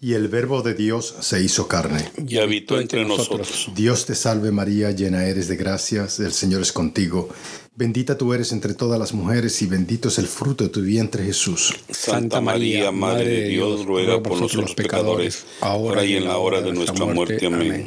Y el Verbo de Dios se hizo carne. Y habitó entre nosotros. Dios te salve María, llena eres de gracias, el Señor es contigo. Bendita tú eres entre todas las mujeres y bendito es el fruto de tu vientre Jesús. Santa María, Madre de Dios, ruega por nosotros pecadores, ahora y en la hora de nuestra muerte. Amén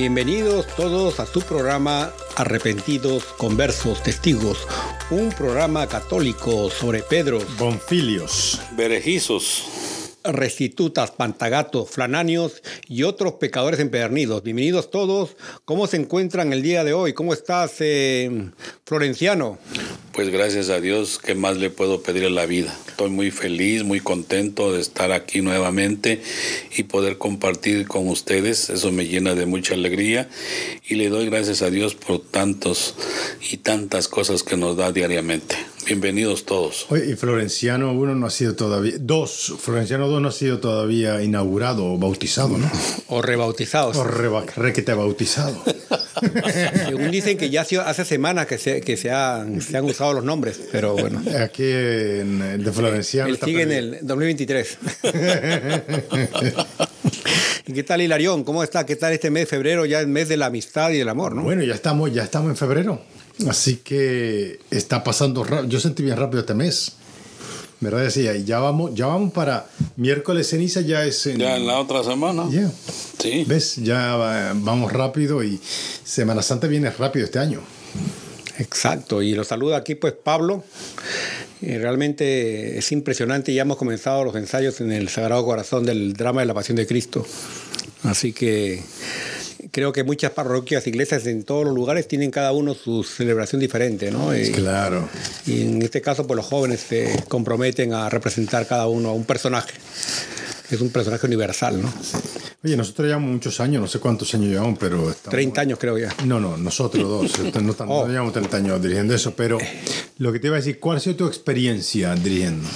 Bienvenidos todos a su programa Arrepentidos, Conversos, Testigos, un programa católico sobre Pedro, Bonfilios, Berejizos, restitutas, pantagatos, flananios y otros pecadores empedernidos. Bienvenidos todos. ¿Cómo se encuentran el día de hoy? ¿Cómo estás, eh, Florenciano? Pues gracias a Dios, ¿qué más le puedo pedir en la vida? Estoy muy feliz, muy contento de estar aquí nuevamente y poder compartir con ustedes. Eso me llena de mucha alegría y le doy gracias a Dios por tantos y tantas cosas que nos da diariamente. Bienvenidos todos. Oye, y Florenciano uno no ha sido todavía, dos, Florenciano 2 no ha sido todavía inaugurado o bautizado, ¿no? O rebautizado. O re, requete bautizado. Según dicen que ya hace semanas que se, que se, han, se han usado los nombres, pero bueno. Aquí en el de Florenciano. Él sigue en el 2023. ¿Y qué tal Hilarión? ¿Cómo está? ¿Qué tal este mes de febrero, ya el mes de la amistad y el amor, no? Bueno, ya estamos, ya estamos en febrero. Así que está pasando rápido. Yo sentí bien rápido este mes. ¿Verdad? Decía, y ya vamos, ya vamos para miércoles ceniza, ya es en, Ya en la otra semana. Ya. Sí. ¿Ves? Ya vamos rápido y Semana Santa viene rápido este año. Exacto, y lo saluda aquí pues Pablo. Eh, realmente es impresionante, ya hemos comenzado los ensayos en el Sagrado Corazón del drama de la Pasión de Cristo. Así que creo que muchas parroquias, iglesias en todos los lugares tienen cada uno su celebración diferente, ¿no? Y, claro. Y en este caso, pues los jóvenes se comprometen a representar cada uno a un personaje. Es un personaje universal, ¿no? Oye, nosotros llevamos muchos años, no sé cuántos años llevamos, pero... Estamos... 30 años creo ya. No, no, nosotros dos. no, Oh. llevamos 30 años dirigiendo eso, pero lo que te iba a decir, ¿cuál ha sido tu experiencia dirigiendo?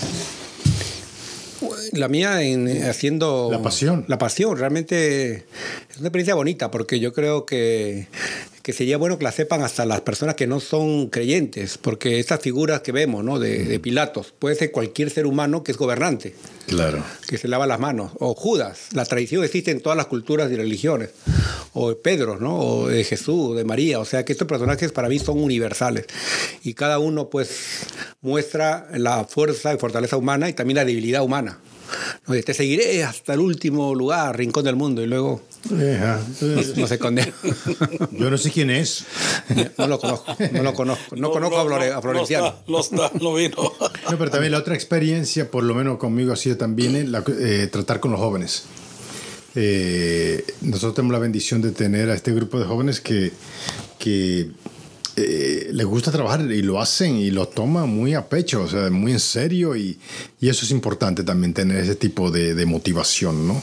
La mía en eh, haciendo... La pasión. La pasión, realmente es una experiencia bonita porque yo creo que, que sería bueno que la sepan hasta las personas que no son creyentes, porque estas figuras que vemos, ¿no? De, de Pilatos, puede ser cualquier ser humano que es gobernante. Claro. que se lava las manos. O Judas, la tradición existe en todas las culturas y religiones. O Pedro, ¿no? O de Jesús, de María. O sea que estos personajes para mí son universales. Y cada uno pues muestra la fuerza y fortaleza humana y también la debilidad humana. ¿No? Te seguiré hasta el último lugar, rincón del mundo. Y luego Ajá. no se condena. Yo no sé quién es. No lo conozco, no lo conozco. No, conozco a, Flore- a Florenciano. No está, no vino. No, pero también la otra experiencia, por lo menos conmigo, ha sido también eh, la- eh, tratar con los jóvenes. Eh, nosotros tenemos la bendición de tener a este grupo de jóvenes que, que eh, les gusta trabajar y lo hacen y lo toman muy a pecho, o sea, muy en serio y, y eso es importante también tener ese tipo de, de motivación, ¿no?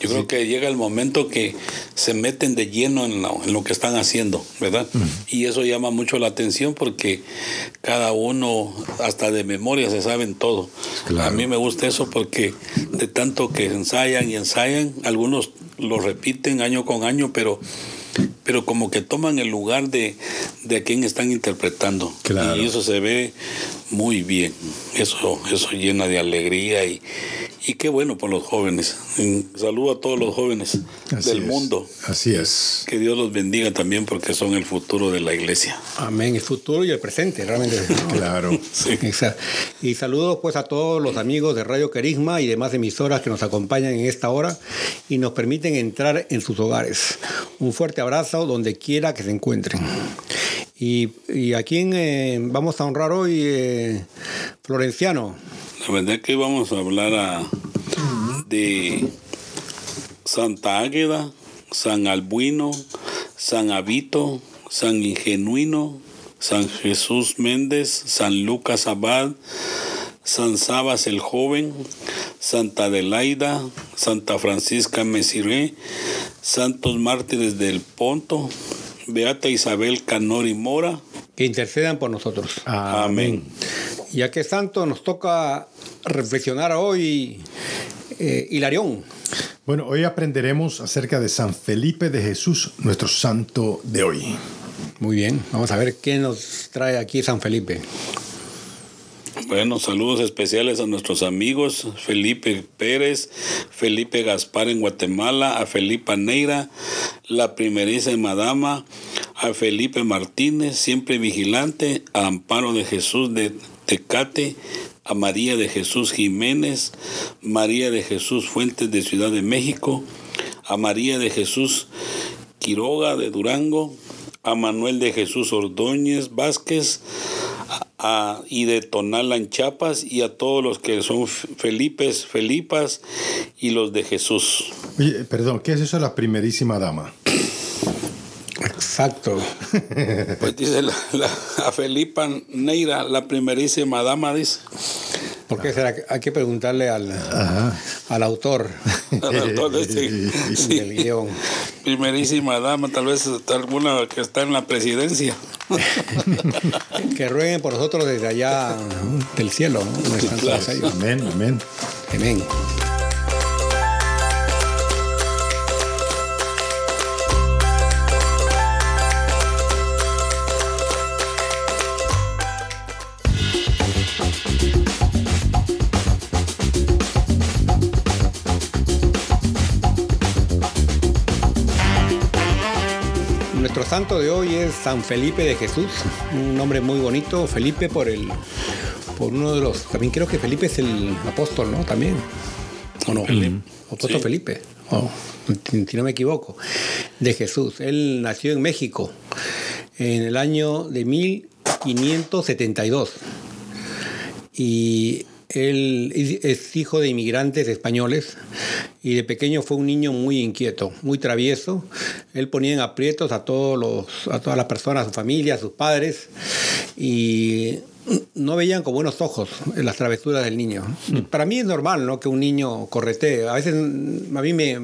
Yo creo que llega el momento que se meten de lleno en lo, en lo que están haciendo, ¿verdad? Y eso llama mucho la atención porque cada uno, hasta de memoria, se saben todo. Claro. A mí me gusta eso porque de tanto que ensayan y ensayan, algunos lo repiten año con año, pero pero como que toman el lugar de, de a quien están interpretando. Claro. Y eso se ve muy bien. Eso, eso llena de alegría y, y qué bueno por los jóvenes. Saludo a todos los jóvenes Así del es. mundo. Así es. Que Dios los bendiga también porque son el futuro de la iglesia. Amén. El futuro y el presente, realmente. ¿no? Claro. Sí. Exacto. Y saludos pues a todos los amigos de Radio Carisma y demás emisoras que nos acompañan en esta hora y nos permiten entrar en sus hogares. Un fuerte abrazo donde quiera que se encuentren. Y, a quién eh, vamos a honrar hoy, eh, Florenciano. La verdad que vamos a hablar de Santa Águeda, San Albuino, San Abito, San Ingenuino, San Jesús Méndez, San Lucas Abad, San Sabas el Joven, Santa Adelaida, Santa Francisca Mesiré, Santos Mártires del Ponto, Beata Isabel Canori Mora. Que intercedan por nosotros. Amén. Ya que santo nos toca reflexionar hoy, eh, Hilarión. Bueno, hoy aprenderemos acerca de San Felipe de Jesús, nuestro santo de hoy. Muy bien, vamos a ver qué nos trae aquí San Felipe. Bueno, saludos especiales a nuestros amigos Felipe Pérez, Felipe Gaspar en Guatemala, a Felipa Neira, la primerísima dama, a Felipe Martínez, siempre vigilante, a Amparo de Jesús de Tecate, a María de Jesús Jiménez, María de Jesús Fuentes de Ciudad de México, a María de Jesús Quiroga de Durango, a Manuel de Jesús Ordóñez Vázquez, a- y de Tonala en Chiapas y a todos los que son Felipes, Felipas y los de Jesús. Oye, perdón, ¿qué es eso de la primerísima dama? Exacto. Pues dice la, la- a Felipa Neira, la primerísima dama, dice. ¿Por qué será? Hay que preguntarle al, al autor Al autor de este- sí. del guion. Primerísima dama, tal vez alguna que está en la presidencia. Que rueguen por nosotros desde allá del cielo. ellos. Amén, amén. Amén. Santo de hoy es San Felipe de Jesús, un nombre muy bonito, Felipe por el por uno de los también creo que Felipe es el apóstol, ¿no? También. ¿O no? Apóstol Sí. Felipe. Oh, si no me equivoco. De Jesús. Él nació en México en el año de 1572. Y él es hijo de inmigrantes españoles y de pequeño fue un niño muy inquieto, muy travieso. Él ponía en aprietos a, todos los, a todas las personas, a su familia, a sus padres y no veían con buenos ojos las travesuras del niño. Para mí es normal ¿no? que un niño corretee. A veces mm, a mí me,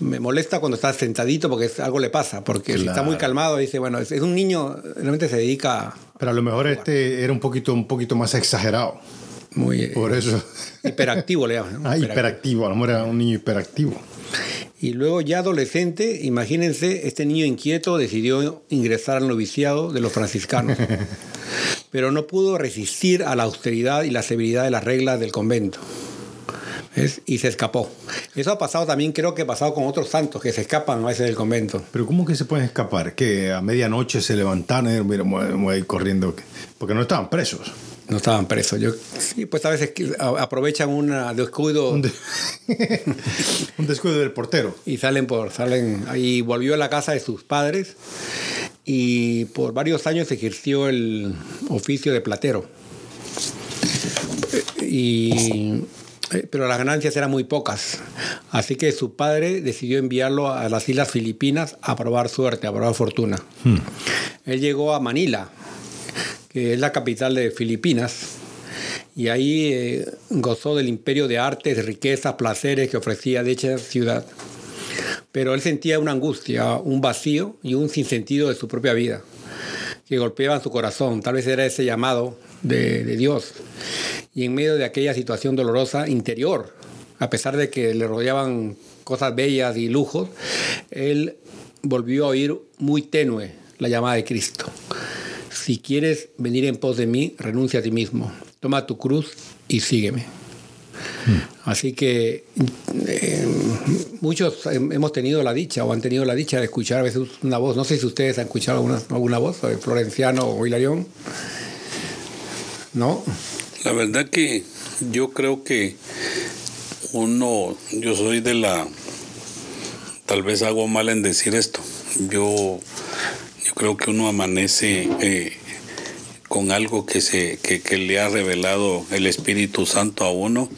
me molesta cuando está sentadito porque algo le pasa, porque si está Claro. muy calmado dice, bueno, es, es un niño, realmente se dedica Pero a lo mejor este era un poquito, un poquito más exagerado. Muy... eh, Por eso. Hiperactivo le llaman. ¿no? Ah, Hiperactivo. hiperactivo. A lo mejor era un niño hiperactivo. Y luego ya adolescente, imagínense, este niño inquieto decidió ingresar al noviciado de los franciscanos. Pero no pudo resistir a la austeridad y la severidad de las reglas del convento. ¿Ves? Y se escapó. Eso ha pasado también, creo que ha pasado con otros santos que se escapan a veces del convento. Pero ¿cómo que se pueden escapar? Que a medianoche se levantaron y voy a ir corriendo. Porque no estaban presos. No estaban presos. Yo, sí, pues a veces aprovechan un descuido Un, de- un descuido del portero. y salen por salen y volvió a la casa de sus padres y por varios años ejerció el oficio de platero. Y eh, pero las ganancias eran muy pocas. Así que su padre decidió enviarlo a las islas Filipinas a probar suerte a probar fortuna. Él llegó a Manila que es la capital de Filipinas y ahí eh, gozó del imperio de artes, riquezas, placeres que ofrecía dicha ciudad. Pero él sentía una angustia, un vacío y un sinsentido de su propia vida que golpeaban su corazón. Tal vez era ese llamado de, de Dios. Y en medio de aquella situación dolorosa interior, a pesar de que le rodeaban cosas bellas y lujos, él volvió a oír muy tenue la llamada de Cristo. Si quieres venir en pos de mí, renuncia a ti mismo, toma tu cruz y sígueme. Así que eh, muchos hemos tenido la dicha o han tenido la dicha de escuchar a veces una voz. No sé si ustedes han escuchado alguna, alguna voz, de Florenciano o Hilarión. ¿No? La verdad que yo creo que uno, yo soy de la, tal vez hago mal en decir esto, yo, yo creo que uno amanece eh, con algo que, se, que, que le ha revelado el Espíritu Santo a uno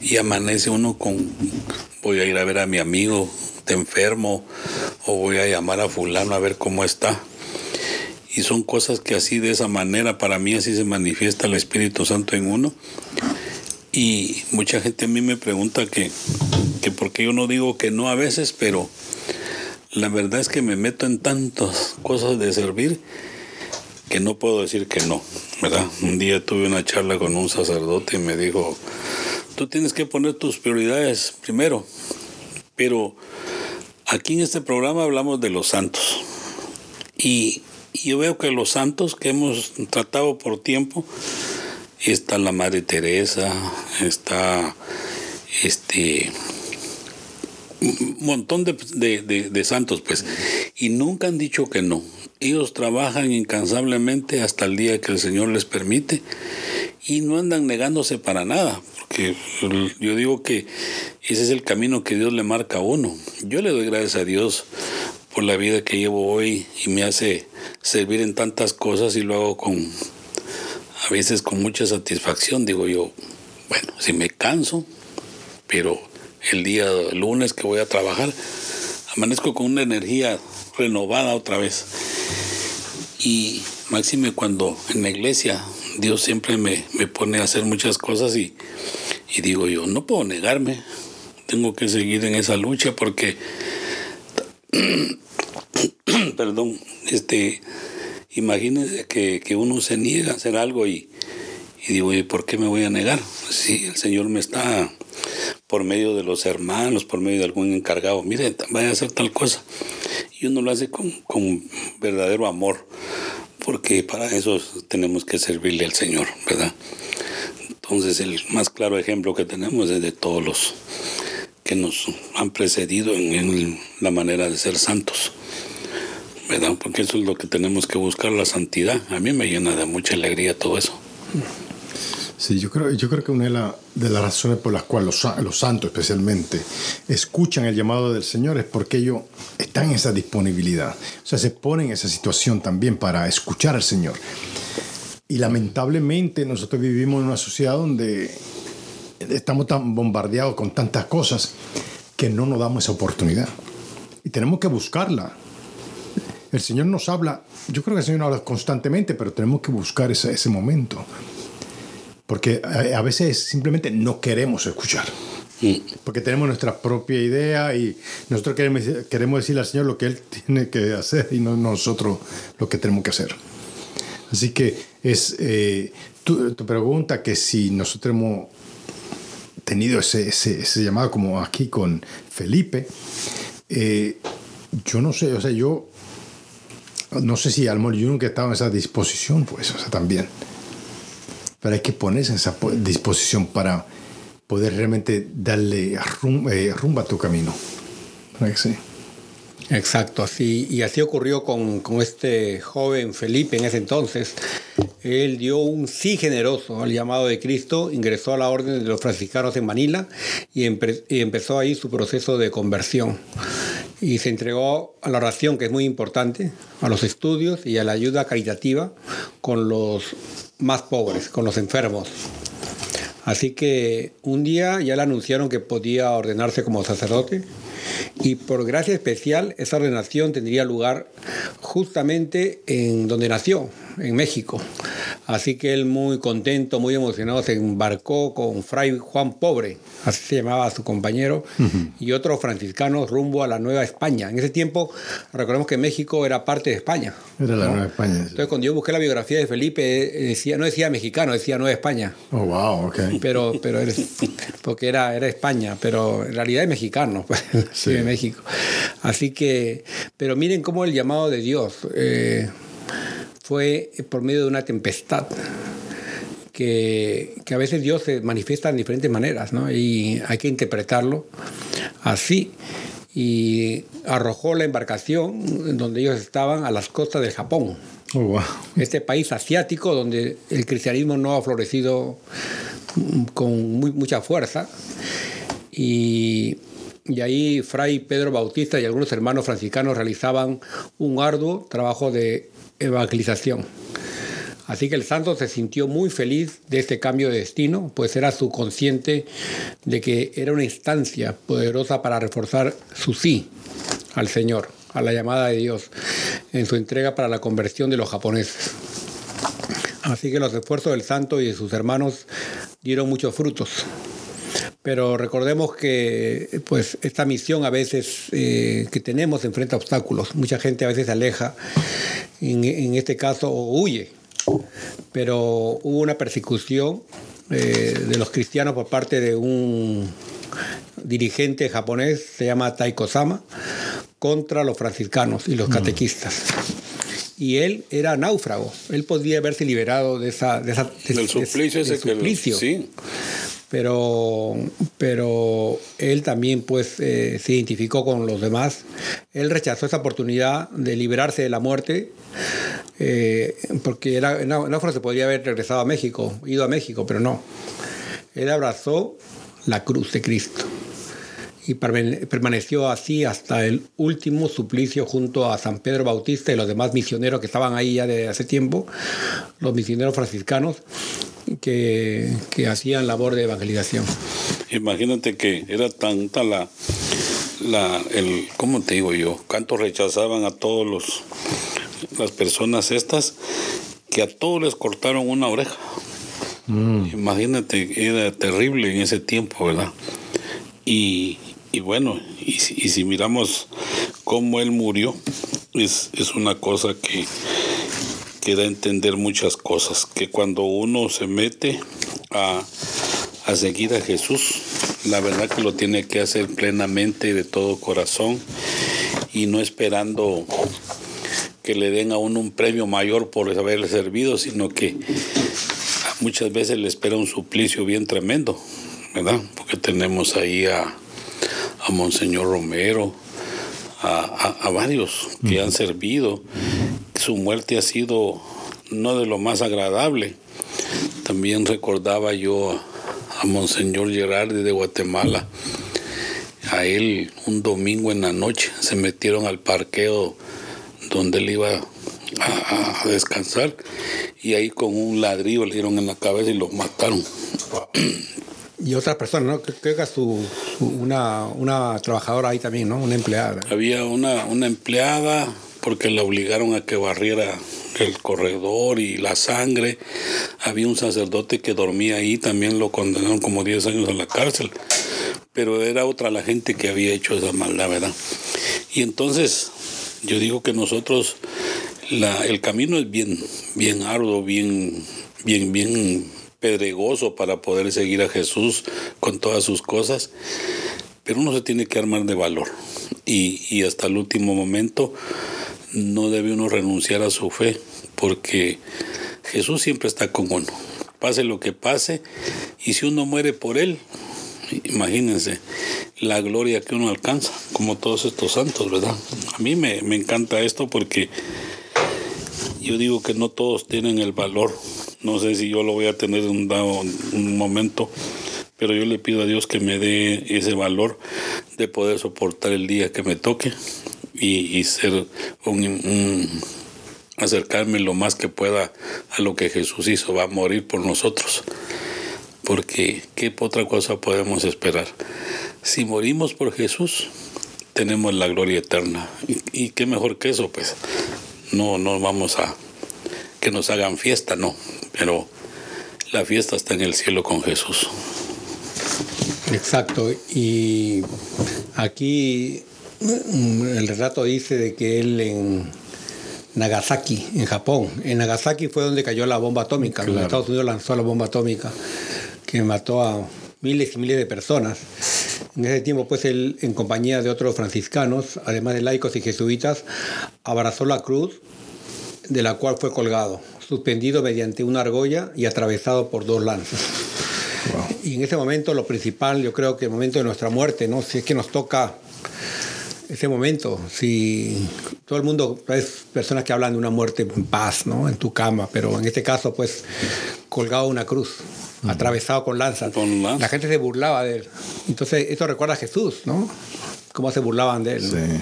y amanece uno con, voy a ir a ver a mi amigo, te enfermo, o voy a llamar a fulano a ver cómo está. Y son cosas que así, de esa manera, para mí así se manifiesta el Espíritu Santo en uno. Y mucha gente a mí me pregunta que, que por qué yo no digo que no a veces, pero la verdad es que me meto en tantas cosas de servir que no puedo decir que no, ¿verdad? Un día tuve una charla con un sacerdote y me dijo, tú tienes que poner tus prioridades primero, pero aquí en este programa hablamos de los santos. Y, yo veo que los santos que hemos tratado por tiempo, está la Madre Teresa, está este montón de, de, de, santos, pues, y nunca han dicho que no. Ellos trabajan incansablemente hasta el día que el Señor les permite y no andan negándose para nada, porque yo digo que ese es el camino que Dios le marca a uno. Yo le doy gracias a Dios por la vida que llevo hoy y me hace servir en tantas cosas y lo hago con, a veces con mucha satisfacción. Digo yo, bueno, si me canso, pero el día lunes que voy a trabajar, amanezco con una energía renovada otra vez. Y máxime cuando en la iglesia Dios siempre me, me pone a hacer muchas cosas y, y, digo yo, no puedo negarme, tengo que seguir en esa lucha porque, perdón, este, imagínense que, que, uno se niega a hacer algo y, y digo, ¿y por qué me voy a negar? Si el Señor me está por medio de los hermanos, por medio de algún encargado, mire, vaya a hacer tal cosa. Y uno lo hace con, con verdadero amor, porque para eso tenemos que servirle al Señor, ¿verdad? Entonces el más claro ejemplo que tenemos es de todos los que nos han precedido en, en la manera de ser santos. ¿verdad? Porque eso es lo que tenemos que buscar, la santidad. A mí me llena de mucha alegría todo eso. Sí, yo creo, yo creo que una de, la, de las razones por las cuales los, santos especialmente escuchan el llamado del Señor es porque ellos están en esa disponibilidad. O sea, se ponen en esa situación también para escuchar al Señor. Y lamentablemente nosotros vivimos en una sociedad donde estamos tan bombardeados con tantas cosas que no nos damos esa oportunidad. Y tenemos que buscarla. El Señor nos habla, yo creo que el Señor nos habla constantemente, pero tenemos que buscar ese momento porque a veces simplemente no queremos escuchar. Porque tenemos nuestra propia idea y nosotros queremos, queremos decirle al Señor lo que Él tiene que hacer y no nosotros lo que tenemos que hacer. Así que es eh, tu, tu, pregunta que si nosotros hemos tenido ese, ese, ese llamado como aquí con Felipe, eh, yo no sé, o sea, yo no sé si al yo nunca estaba en esa disposición, pues, o sea, también pero hay que ponerse en esa disposición para poder realmente darle rumbo, eh, rumbo a tu camino. Sí. Exacto, así, y así ocurrió con, con, este joven Felipe en ese entonces. Él dio un sí generoso al llamado de Cristo, ingresó a la orden de los franciscanos en Manila y, empe y empezó ahí su proceso de conversión. Y se entregó a la oración, que es muy importante, a los estudios y a la ayuda caritativa con los más pobres, con los enfermos. Así que un día ya le anunciaron que podía ordenarse como sacerdote y por gracia especial esa ordenación tendría lugar justamente en donde nació, en México. Así que él muy contento, muy emocionado, se embarcó con Fray Juan Pobre, así se llamaba su compañero, y otros franciscanos rumbo a la Nueva España. En ese tiempo, recordemos que México era parte de España. Era la Nueva España. Entonces, cuando yo busqué la biografía de Felipe, decía, no decía mexicano, decía Nueva España. Oh, wow, ok. Pero, pero eres, porque era, era España, pero en realidad es mexicano, pues, sí. de México. Así que, pero miren cómo el llamado de Dios. Eh, fue por medio de una tempestad. Que, que, a veces Dios se manifiesta en diferentes maneras, ¿no? Y hay que interpretarlo así. Y arrojó la embarcación donde ellos estaban a las costas del Japón. Oh, wow. Este país asiático donde el cristianismo no ha florecido con muy, mucha fuerza. Y, y ahí Fray Pedro Bautista y algunos hermanos franciscanos realizaban un arduo trabajo de evangelización. Así que el santo se sintió muy feliz de este cambio de destino, pues era su consciente de que era una instancia poderosa para reforzar su sí al Señor, a la llamada de Dios, en su entrega para la conversión de los japoneses. Así que los esfuerzos del santo y de sus hermanos dieron muchos frutos. Pero recordemos que pues, esta misión a veces eh, que tenemos enfrenta obstáculos. Mucha gente a veces se aleja, en, en este caso, o huye. Pero hubo una persecución eh, de los cristianos por parte de un dirigente japonés, se llama Taiko Sama, contra los franciscanos y los catequistas. Y él era náufrago. Él podía haberse liberado de esa, de esa de, del suplicio de, ese que suplicio. sí. Pero, pero él también pues eh, se identificó con los demás. Él rechazó esa oportunidad de liberarse de la muerte eh, porque era, náufrago se podría haber regresado a México, ido a México, pero no. Él abrazó la cruz de Cristo y permaneció así hasta el último suplicio junto a San Pedro Bautista y los demás misioneros que estaban ahí ya de hace tiempo, los misioneros franciscanos que, que hacían labor de evangelización. Imagínate que era tanta la, la el, ¿cómo te digo yo? Cuánto rechazaban a todos los las personas estas que a todos les cortaron una oreja. Mm. Imagínate, era terrible en ese tiempo, ¿verdad? Y, y bueno, y, si miramos cómo él murió, es, es una cosa que, que, da a entender muchas cosas, que cuando uno se mete a, a seguir a Jesús, la verdad que lo tiene que hacer plenamente de todo corazón y no esperando que le den a uno un premio mayor por haberle servido, sino que muchas veces le espera un suplicio bien tremendo, ¿verdad? Porque tenemos ahí a, a Monseñor Romero, a, a, a varios que han servido. Su muerte ha sido no de lo más agradable. También recordaba yo a, a Monseñor Gerardi de Guatemala. A él un domingo en la noche se metieron al parqueo donde él iba a, a, descansar y ahí con un ladrillo le dieron en la cabeza y lo mataron. Y otras personas, ¿no? Creo que su, una, una trabajadora ahí también, ¿no? Una empleada. Había una, una empleada porque la obligaron a que barriera el corredor y la sangre. Había un sacerdote que dormía ahí, también lo condenaron como 10 años a la cárcel. Pero era otra la gente que había hecho esa maldad, ¿verdad? Y entonces yo digo que nosotros, la, el camino es bien, bien arduo, bien, bien, bien pedregoso para poder seguir a Jesús con todas sus cosas, pero uno se tiene que armar de valor y, y hasta el último momento no debe uno renunciar a su fe, porque Jesús siempre está con uno, pase lo que pase, y si uno muere por Él, imagínense la gloria que uno alcanza, como todos estos santos, ¿verdad? A mí me, me encanta esto porque yo digo que no todos tienen el valor, no sé si yo lo voy a tener en un, dado, un momento, pero yo le pido a Dios que me dé ese valor de poder soportar el día que me toque y, y ser un, acercarme lo más que pueda a lo que Jesús hizo, va a morir por nosotros porque ¿qué otra cosa podemos esperar? Si morimos por Jesús, tenemos la gloria eterna. ¿Y, y qué mejor que eso? Pues no, no vamos a que nos hagan fiesta, no, pero la fiesta está en el cielo con Jesús. Exacto, y aquí mm, el relato dice de que él en Nagasaki, en Japón, en Nagasaki fue donde cayó la bomba atómica, Claro. Estados Unidos lanzó la bomba atómica que mató a miles y miles de personas. En ese tiempo, pues él, en compañía de otros franciscanos, además de laicos y jesuitas, abrazó la cruz de la cual fue colgado, suspendido mediante una argolla y atravesado por dos lanzas. Y en ese momento lo principal, yo creo que el momento de nuestra muerte, ¿no? Si es que nos toca ese momento, si todo el mundo es personas que hablan de una muerte en paz, ¿no? En tu cama, pero en este caso, pues, colgado a una cruz, atravesado con lanzas. Con lanzas. La gente se burlaba de él. Entonces, esto recuerda a Jesús, ¿no? Cómo se burlaban de él. ¿no?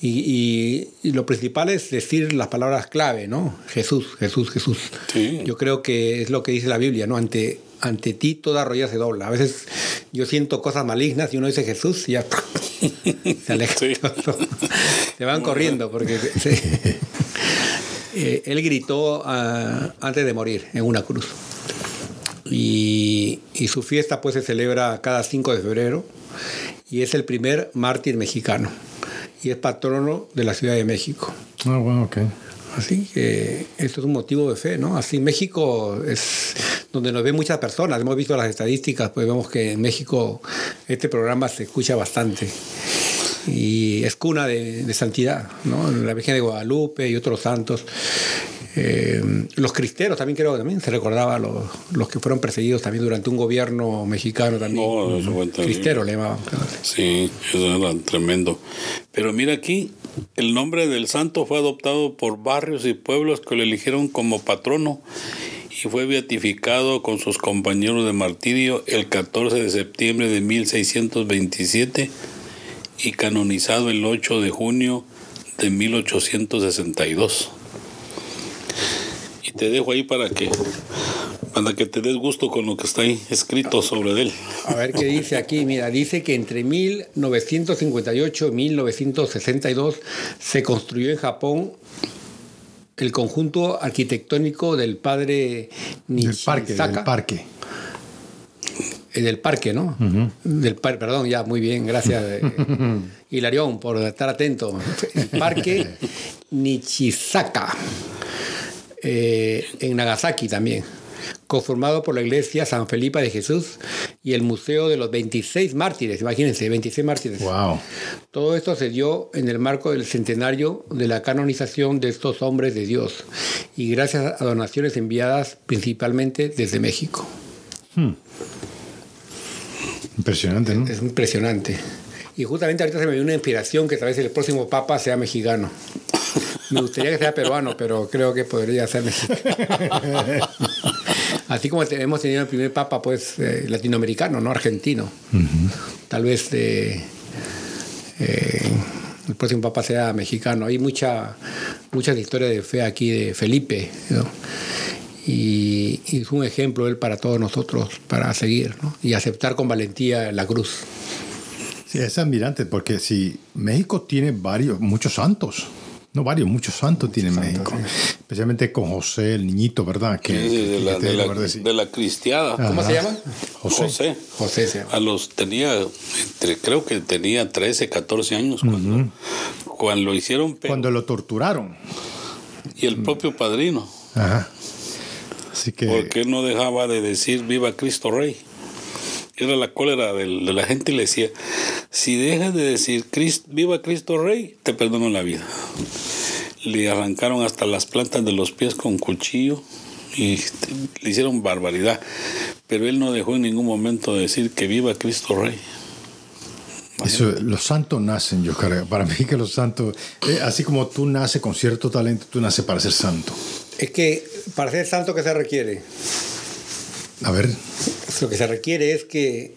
Y, y- y lo principal es decir las palabras clave, ¿no? Jesús, Jesús, Jesús. Sí. Yo creo que es lo que dice la Biblia, ¿no? Ante, ante ti toda rodilla se dobla. A veces yo siento cosas malignas y uno dice Jesús y ya se aleja. Sí. Se van corriendo porque sí. Eh, él gritó ah, antes de morir en una cruz. Y, y su fiesta pues se celebra cada 5 de febrero y es el primer mártir mexicano y es patrono de la Ciudad de México. Ah, bueno, ok. Así que esto es un motivo de fe, ¿no? Así México es donde nos ven muchas personas. Hemos visto las estadísticas, pues vemos que en México este programa se escucha bastante. Y es cuna de, de santidad, ¿no? La Virgen de Guadalupe y otros santos. Eh, los cristeros también creo que también se recordaba los, los que fueron perseguidos también durante un gobierno mexicano también. No, eso fue. Cristero le llamaban. Sí, eso era tremendo. Pero mira aquí, el nombre del santo fue adoptado por barrios y pueblos que lo eligieron como patrono y fue beatificado con sus compañeros de martirio el 14 de septiembre de 1627 y canonizado el 8 de junio de 1862. Y te dejo ahí para que para que te des gusto con lo que está ahí escrito sobre él. A ver qué dice aquí. Mira, dice que entre 1958 y 1962 se construyó en Japón el conjunto arquitectónico del padre Del parque, Nishizaka. del parque. Eh, del parque, ¿no? Del par- perdón, ya, muy bien, gracias. eh, Hilarión, por estar atento. El parque Nichizaka, eh, en Nagasaki también, conformado por la iglesia San Felipe de Jesús y el Museo de los 26 mártires, imagínense, 26 mártires. Wow. Todo esto se dio en el marco del centenario de la canonización de estos hombres de Dios y gracias a donaciones enviadas principalmente desde México. Impresionante, ¿no? Es impresionante. Y justamente ahorita se me dio una inspiración que tal vez el próximo papa sea mexicano. Me gustaría que sea peruano, pero creo que podría ser mexicano. Así como hemos tenido el primer papa, pues, eh, latinoamericano, no argentino. Tal vez eh, eh, el próximo papa sea mexicano. Hay mucha, muchas historias de fe aquí de Felipe, ¿no? Y, y es un ejemplo él para todos nosotros, para seguir, ¿no? Y aceptar con valentía la cruz. Sí, es admirante porque si México tiene varios, muchos santos. No varios, muchos santos tiene México. Especialmente con José, el niñito, ¿verdad? Que, Sí, de, la, que te de, la, de cristiada. ¿Cómo se llama? José. José. José se llama. A los tenía, entre, creo que tenía 13, 14 años cuando, cuando lo hicieron. pero- Cuando lo torturaron. y el propio padrino. Ajá. Así que. Porque él no dejaba de decir viva Cristo Rey. Era la cólera del- de, la gente y le decía, si dejas de decir "Cris- viva Cristo Rey, te perdono la vida. Le arrancaron hasta las plantas de los pies con cuchillo y le hicieron barbaridad. Pero él no dejó en ningún momento de decir que viva Cristo Rey. Eso, los santos nacen, yo creo. Para mí que los santos, eh, así como tú naces con cierto talento, tú naces para ser santo. Es que para ser santo, ¿qué se requiere? A ver, Lo que se requiere es que,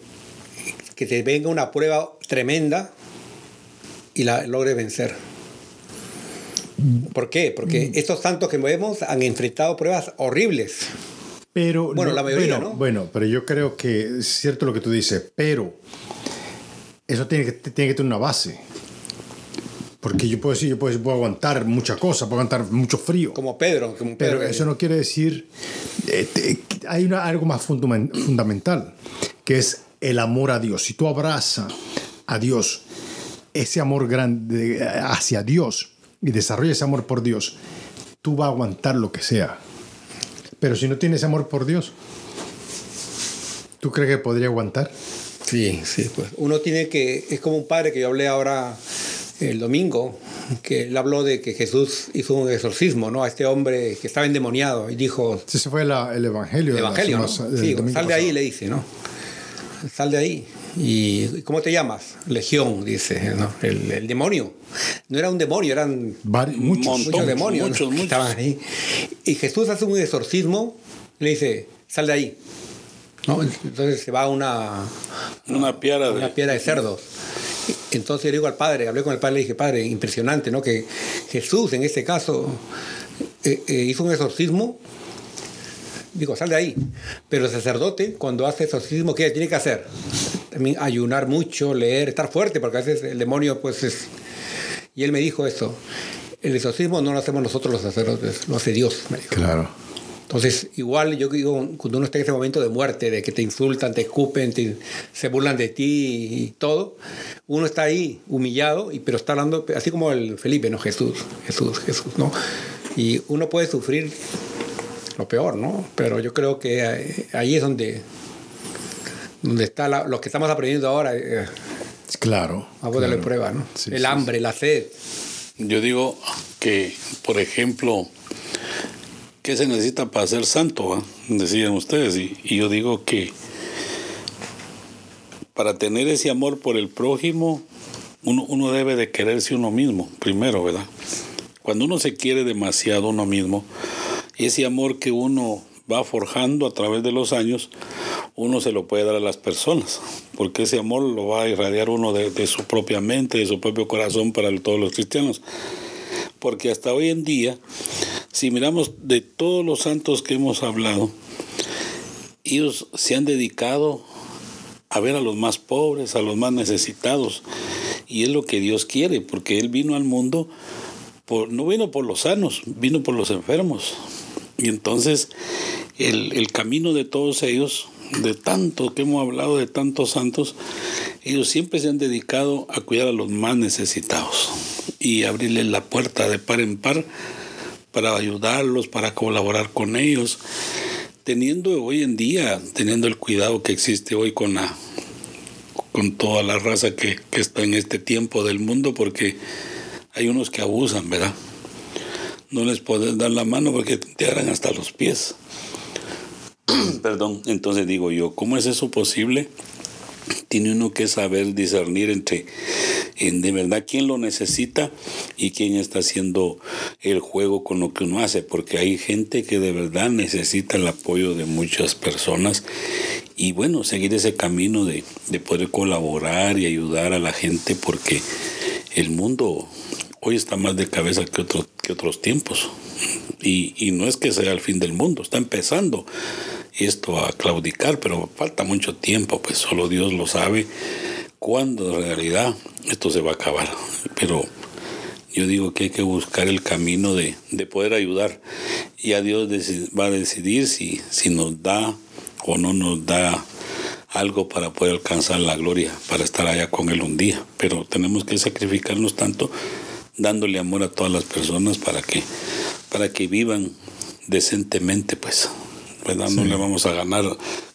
que te venga una prueba tremenda y la logres vencer. ¿Por qué? Porque estos santos que vemos han enfrentado pruebas horribles. pero... Bueno, la mayoría, ¿no? Bueno, pero yo creo que es cierto lo que tú dices, pero eso tiene que, tiene que tener una base. Porque yo puedo decir, yo puedo, puedo aguantar muchas cosas, puedo aguantar mucho frío. Como Pedro. Como Pero Pedro. eso no quiere decir. Eh, te- hay algo más fundamen- fundamental, que es el amor a Dios. Si tú abrazas a Dios, ese amor grande hacia Dios y desarrollas ese amor por Dios, tú vas a aguantar lo que sea. Pero si no tienes amor por Dios, ¿tú crees que podría aguantar? Sí, sí, pues uno tiene que, es como un padre que yo hablé ahora el domingo, que él habló de que Jesús hizo un exorcismo, ¿no? A este hombre que estaba endemoniado y dijo, Ese fue la- el evangelio. el de la evangelio, ¿no? Sí, sal de ahí, le dice, ¿no? Sal de ahí. ¿Y cómo te llamas? Legión, dice, ¿no? El, el demonio. No era un demonio, eran Vari- muchos. Montón. muchos demonios muchos, estaban ahí. Y Jesús hace un exorcismo, le dice, sal de ahí. ¿No? Entonces se va a una, Una piara de... una piedra de cerdos. Entonces le digo al padre, hablé con el padre, le dije, padre, impresionante, ¿no? Que Jesús en este caso eh, eh, hizo un exorcismo, digo, sal de ahí. Pero el sacerdote, cuando hace exorcismo, ¿qué tiene que hacer? También ayunar mucho, leer, estar fuerte, porque a veces el demonio, pues es... Y él me dijo eso, el exorcismo no lo hacemos nosotros los sacerdotes, lo hace Dios, me dijo. Claro. Entonces, igual yo digo, cuando uno está en ese momento de muerte, de que te insultan, te escupen, te- se burlan de ti y todo, uno está ahí humillado, y, pero está hablando, así como el Felipe, ¿no? Jesús, Jesús, Jesús, ¿no? Y uno puede sufrir lo peor, ¿no? Pero yo creo que ahí es donde, donde está la- lo que estamos aprendiendo ahora, eh, Claro. a ponerle claro. prueba, ¿no? Sí, el sí, hambre, la sed. Yo digo que, por ejemplo, ¿qué se necesita para ser santo? va? Decían ustedes. Y, y yo digo que para tener ese amor por el prójimo, uno, uno debe de quererse uno mismo, primero, ¿verdad? Cuando uno se quiere demasiado uno mismo, ese amor que uno va forjando a través de los años, uno se lo puede dar a las personas, porque ese amor lo va a irradiar uno de, de su propia mente, de su propio corazón para todos los cristianos. Porque hasta hoy en día, si miramos de todos los santos que hemos hablado, ellos se han dedicado a ver a los más pobres, a los más necesitados. Y es lo que Dios quiere, porque Él vino al mundo, no vino por los sanos, vino por los enfermos. Y entonces el, el camino de todos ellos, de tanto que hemos hablado, de tantos santos, ellos siempre se han dedicado a cuidar a los más necesitados y abrirles la puerta de par en par para ayudarlos, para colaborar con ellos, teniendo hoy en día, teniendo el cuidado que existe hoy con la con toda la raza que, que está en este tiempo del mundo, porque hay unos que abusan, ¿verdad? No les puedes dar la mano porque te harán hasta los pies. Perdón, entonces digo yo, ¿cómo es eso posible? Tiene uno que saber discernir entre en de verdad quién lo necesita y quién está haciendo el juego con lo que uno hace, porque hay gente que de verdad necesita el apoyo de muchas personas y bueno, seguir ese camino de, de poder colaborar y ayudar a la gente porque el mundo hoy está más de cabeza que, otro, que otros tiempos. Y, y no es que sea el fin del mundo, está empezando esto a claudicar, pero falta mucho tiempo, pues solo Dios lo sabe cuándo en realidad esto se va a acabar. Pero yo digo que hay que buscar el camino de, de poder ayudar y a Dios va a decidir si, si nos da o no nos da algo para poder alcanzar la gloria, para estar allá con Él un día. Pero tenemos que sacrificarnos tanto dándole amor a todas las personas para que, para que vivan decentemente, pues. ¿Verdad? No le vamos a ganar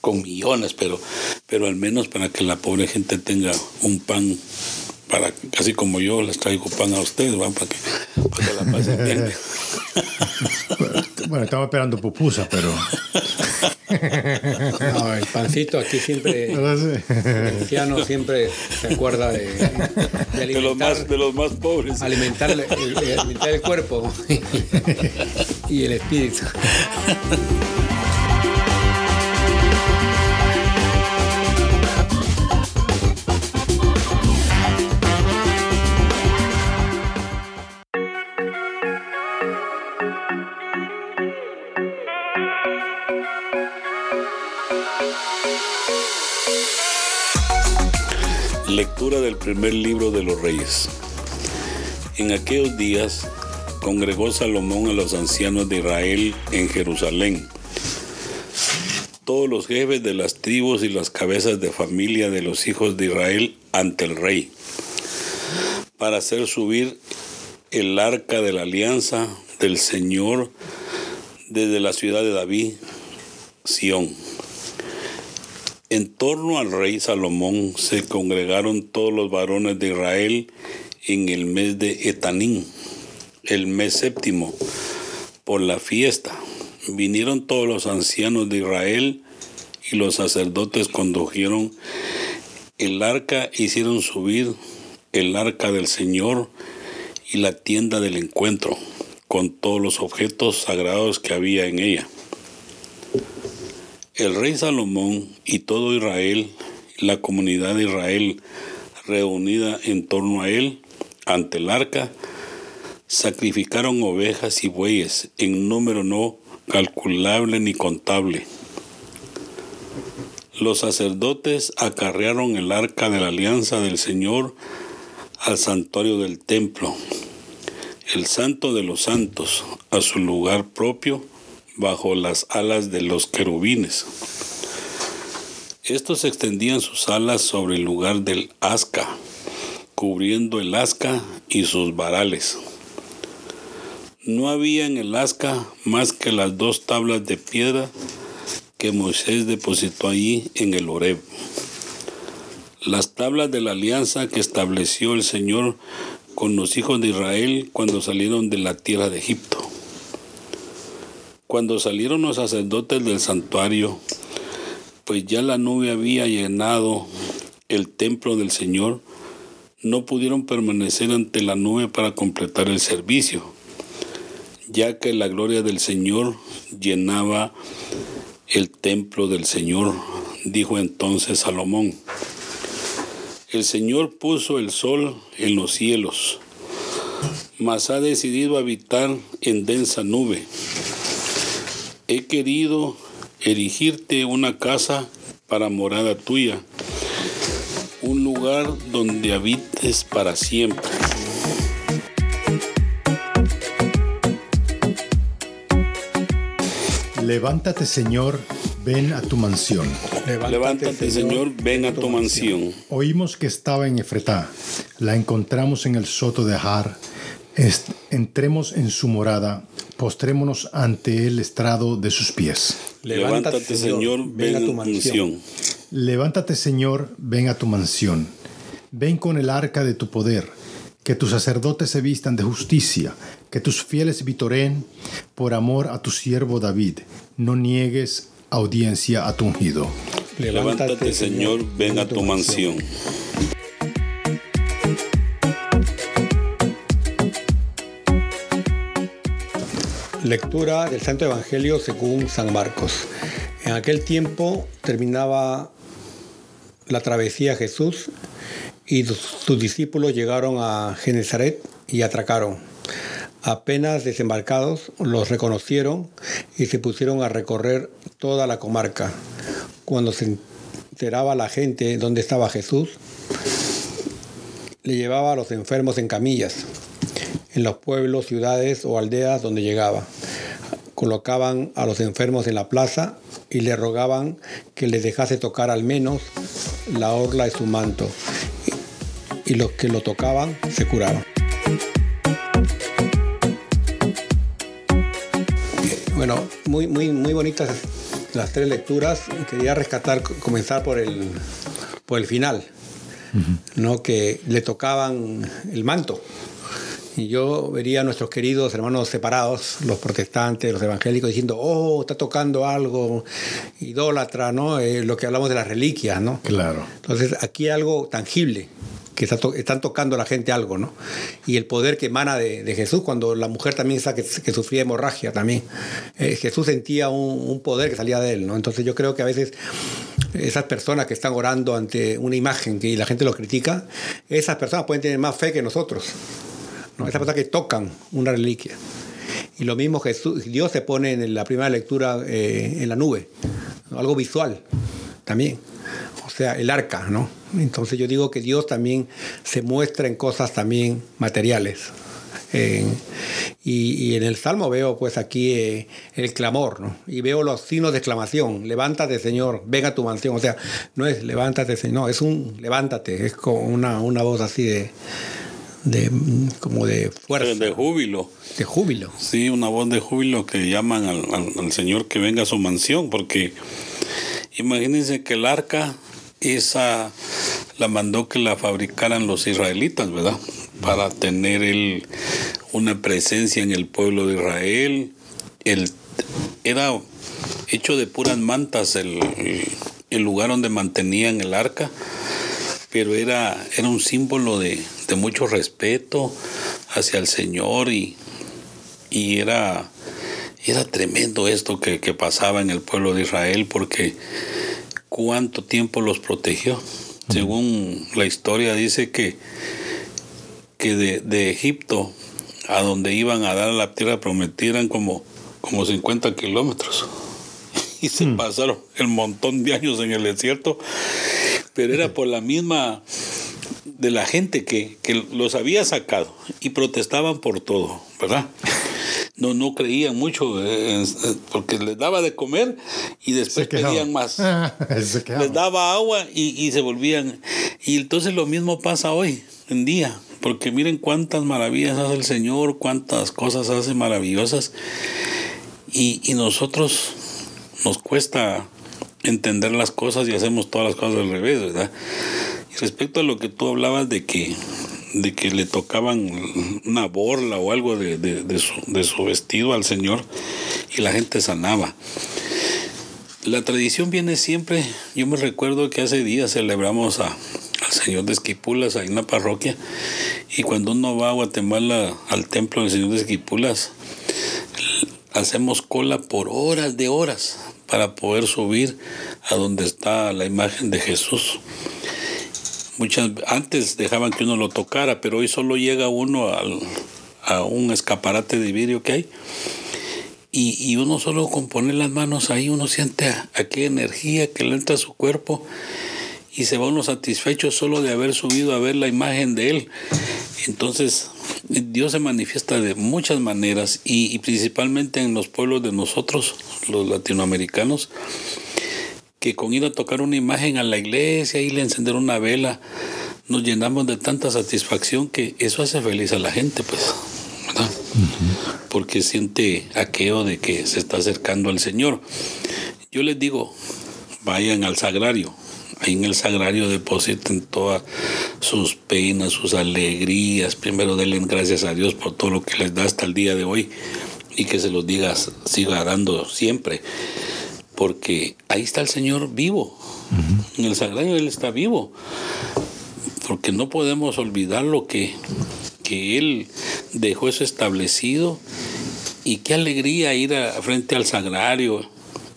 con millones, pero, pero al menos para que la pobre gente tenga un pan, para así como yo les traigo pan a ustedes, ¿va? Para, que, para que la pasen bien. Bueno, estaba esperando pupusa, pero. No, el pancito aquí siempre, no sé. el anciano siempre se acuerda de, de De los alimentar, más, de los más pobres. alimentar, el, el- alimentar el cuerpo y el espíritu. Lectura del primer libro de los reyes. En aquellos días congregó Salomón a los ancianos de Israel en Jerusalén, todos los jefes de las tribus y las cabezas de familia de los hijos de Israel ante el rey, para hacer subir el arca de la alianza del Señor desde la ciudad de David, Sión. En torno al rey Salomón se congregaron todos los varones de Israel en el mes de Etanín, el mes séptimo, por la fiesta. Vinieron todos los ancianos de Israel y los sacerdotes condujeron el arca, hicieron subir el arca del Señor y la tienda del encuentro, con todos los objetos sagrados que había en ella. El rey Salomón y todo Israel, la comunidad de Israel reunida en torno a él, ante el arca, sacrificaron ovejas y bueyes en número no calculable ni contable. Los sacerdotes acarrearon el arca de la alianza del Señor al santuario del templo, el santo de los santos, a su lugar propio, bajo las alas de los querubines. Estos extendían sus alas sobre el lugar del asca, cubriendo el asca y sus varales. No había en el asca más que las dos tablas de piedra que Moisés depositó allí en el Horeb. Las tablas de la alianza que estableció el Señor con los hijos de Israel cuando salieron de la tierra de Egipto. Cuando salieron los sacerdotes del santuario, pues ya la nube había llenado el templo del Señor, no pudieron permanecer ante la nube para completar el servicio, ya que la gloria del Señor llenaba el templo del Señor, dijo entonces Salomón. El Señor puso el sol en los cielos, mas ha decidido habitar en densa nube he querido erigirte una casa para morada tuya, un lugar donde habites para siempre. Levántate, Señor, ven a tu mansión. Levántate, Señor, ven a tu mansión. Oímos que estaba en Efretá, la encontramos en el soto de Har. entremos en su morada postrémonos ante el estrado de sus pies. Levántate, Señor, ven, a tu mansión. Levántate, Señor, ven a tu mansión. Ven con el arca de tu poder. Que tus sacerdotes se vistan de justicia, que tus fieles vitoreen por amor a tu siervo David. No niegues audiencia a tu ungido. Levántate, Señor, ven a tu mansión. Lectura del Santo Evangelio según San Marcos. En aquel tiempo terminaba la travesía Jesús y sus discípulos llegaron a Genezaret y atracaron. Apenas desembarcados, los reconocieron y se pusieron a recorrer toda la comarca. Cuando se enteraba la gente dónde estaba Jesús, le llevaba a los enfermos en camillas en los pueblos, ciudades o aldeas donde llegaba. Colocaban a los enfermos en la plaza y le rogaban que les dejase tocar al menos la orla de su manto. Y los que lo tocaban se curaban. Bueno, muy, muy, muy bonitas las tres lecturas. Quería rescatar, comenzar por el, por el final, ¿no? que le tocaban el manto. Y yo vería a nuestros queridos hermanos separados, los protestantes, los evangélicos, diciendo, oh, está tocando algo idólatra, ¿no? Eh, lo que hablamos de las reliquias, ¿no? Claro. Entonces, aquí hay algo tangible, que están tocando a la gente algo, ¿no? Y el poder que emana de, Jesús, cuando la mujer también sabe que, sufría hemorragia también. Eh, Jesús sentía un, un, poder que salía de él, ¿no? Entonces yo creo que a veces esas personas que están orando ante una imagen que la gente lo critica, esas personas pueden tener más fe que nosotros. ¿No? Esas personas que tocan una reliquia. Y lo mismo Jesús, Dios se pone en la primera lectura eh, en la nube, algo visual también. O sea, el arca, ¿no? Entonces yo digo que Dios también se muestra en cosas también materiales. y, en el Salmo veo pues aquí eh, el clamor, ¿no? Y veo los signos de exclamación, levántate Señor, ven a tu mansión, o sea, no es levántate Señor, no, es un levántate, es como una, una voz así de, de como de fuerza. De júbilo. De júbilo. Sí, una voz de júbilo que llaman al, al Señor que venga a su mansión, porque imagínense que el arca esa la mandó que la fabricaran los israelitas, ¿verdad? Para tener el, una presencia en el pueblo de Israel. El, era hecho de puras mantas el, el, lugar donde mantenían el arca, pero era, era un símbolo de, de mucho respeto hacia el Señor y, y era, era tremendo esto que, que pasaba en el pueblo de Israel porque cuánto tiempo los protegió. Según la historia dice que, que de, Egipto a donde iban a dar la tierra prometida eran como, como 50 kilómetros. Y se mm. pasaron el montón de años en el desierto, pero era por la misma de la gente que, que los había sacado y protestaban por todo, ¿verdad? no, no creían mucho eh, porque les daba de comer y después pedían más. les daba agua y, se volvían. Y entonces lo mismo pasa hoy en día, porque miren cuántas maravillas hace el Señor, cuántas cosas hace maravillosas. Y, y nosotros nos cuesta entender las cosas y hacemos todas las cosas al revés, ¿verdad? Y respecto a lo que tú hablabas de que de que le tocaban una borla o algo de, de, su, de, su, vestido al Señor y la gente sanaba. La tradición viene siempre, yo me recuerdo que hace días celebramos a, al Señor de Esquipulas ahí en la parroquia y cuando uno va a Guatemala al templo del Señor de Esquipulas, hacemos cola por horas de horas para poder subir a donde está la imagen de Jesús. Muchas, antes dejaban que uno lo tocara, pero hoy solo llega uno a un escaparate de vidrio que hay y, uno solo con poner las manos ahí, uno siente aquella energía que le entra a su cuerpo y se va uno satisfecho solo de haber subido a ver la imagen de Él. Entonces, Dios se manifiesta de muchas maneras y, y principalmente en los pueblos de nosotros, los latinoamericanos que con ir a tocar una imagen a la iglesia, y a encender una vela, nos llenamos de tanta satisfacción que eso hace feliz a la gente, pues, ¿verdad? Porque siente aquello de que se está acercando al Señor. Yo les digo, vayan al sagrario, ahí en el sagrario depositen todas sus penas, sus alegrías. Primero denle gracias a Dios por todo lo que les da hasta el día de hoy y que se los digas, siga dando siempre porque ahí está el Señor vivo. En el sagrario Él está vivo. Porque no podemos olvidar lo que, que Él dejó eso establecido. Y qué alegría ir a, frente al sagrario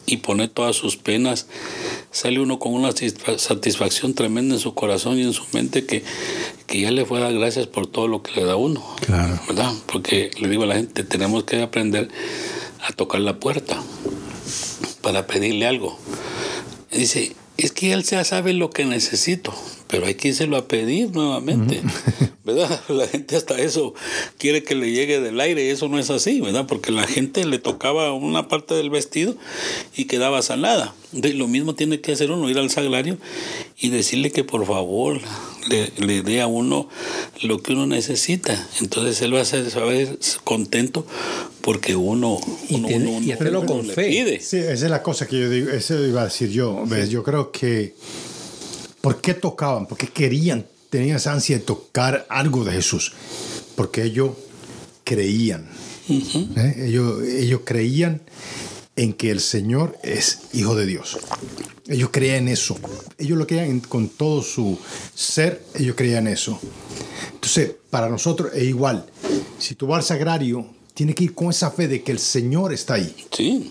y poner todas sus penas. Sale uno con una satisfacción tremenda en su corazón y en su mente que, que ya le fue a dar gracias por todo lo que le da uno. Claro. ¿Verdad? Porque le digo a la gente, tenemos que aprender a tocar la puerta para pedirle algo. dice, es que él ya sabe lo que necesito, pero hay que írselo a pedir nuevamente, ¿verdad? La gente hasta eso quiere que le llegue del aire y eso no es así, ¿verdad? Porque la gente le tocaba una parte del vestido y quedaba sanada. De lo mismo tiene que hacer uno, ir al sagrario y decirle que por favor le, le dé a uno lo que uno necesita. Entonces él va a ser, saber contento porque uno, y, hacerlo con fe. Sí, esa es la cosa que yo digo, eso iba a decir yo. ¿ves? Yo creo que, ¿por qué tocaban? Porque querían, tenían esa ansia de tocar algo de Jesús. Porque ellos creían. ¿eh? ellos, ellos creían en que el Señor es hijo de Dios. Ellos creían eso. Ellos lo creían con todo su ser, ellos creían eso. Entonces, para nosotros es igual. Si tú vas al sagrario, tiene que ir con esa fe de que el Señor está ahí. Sí.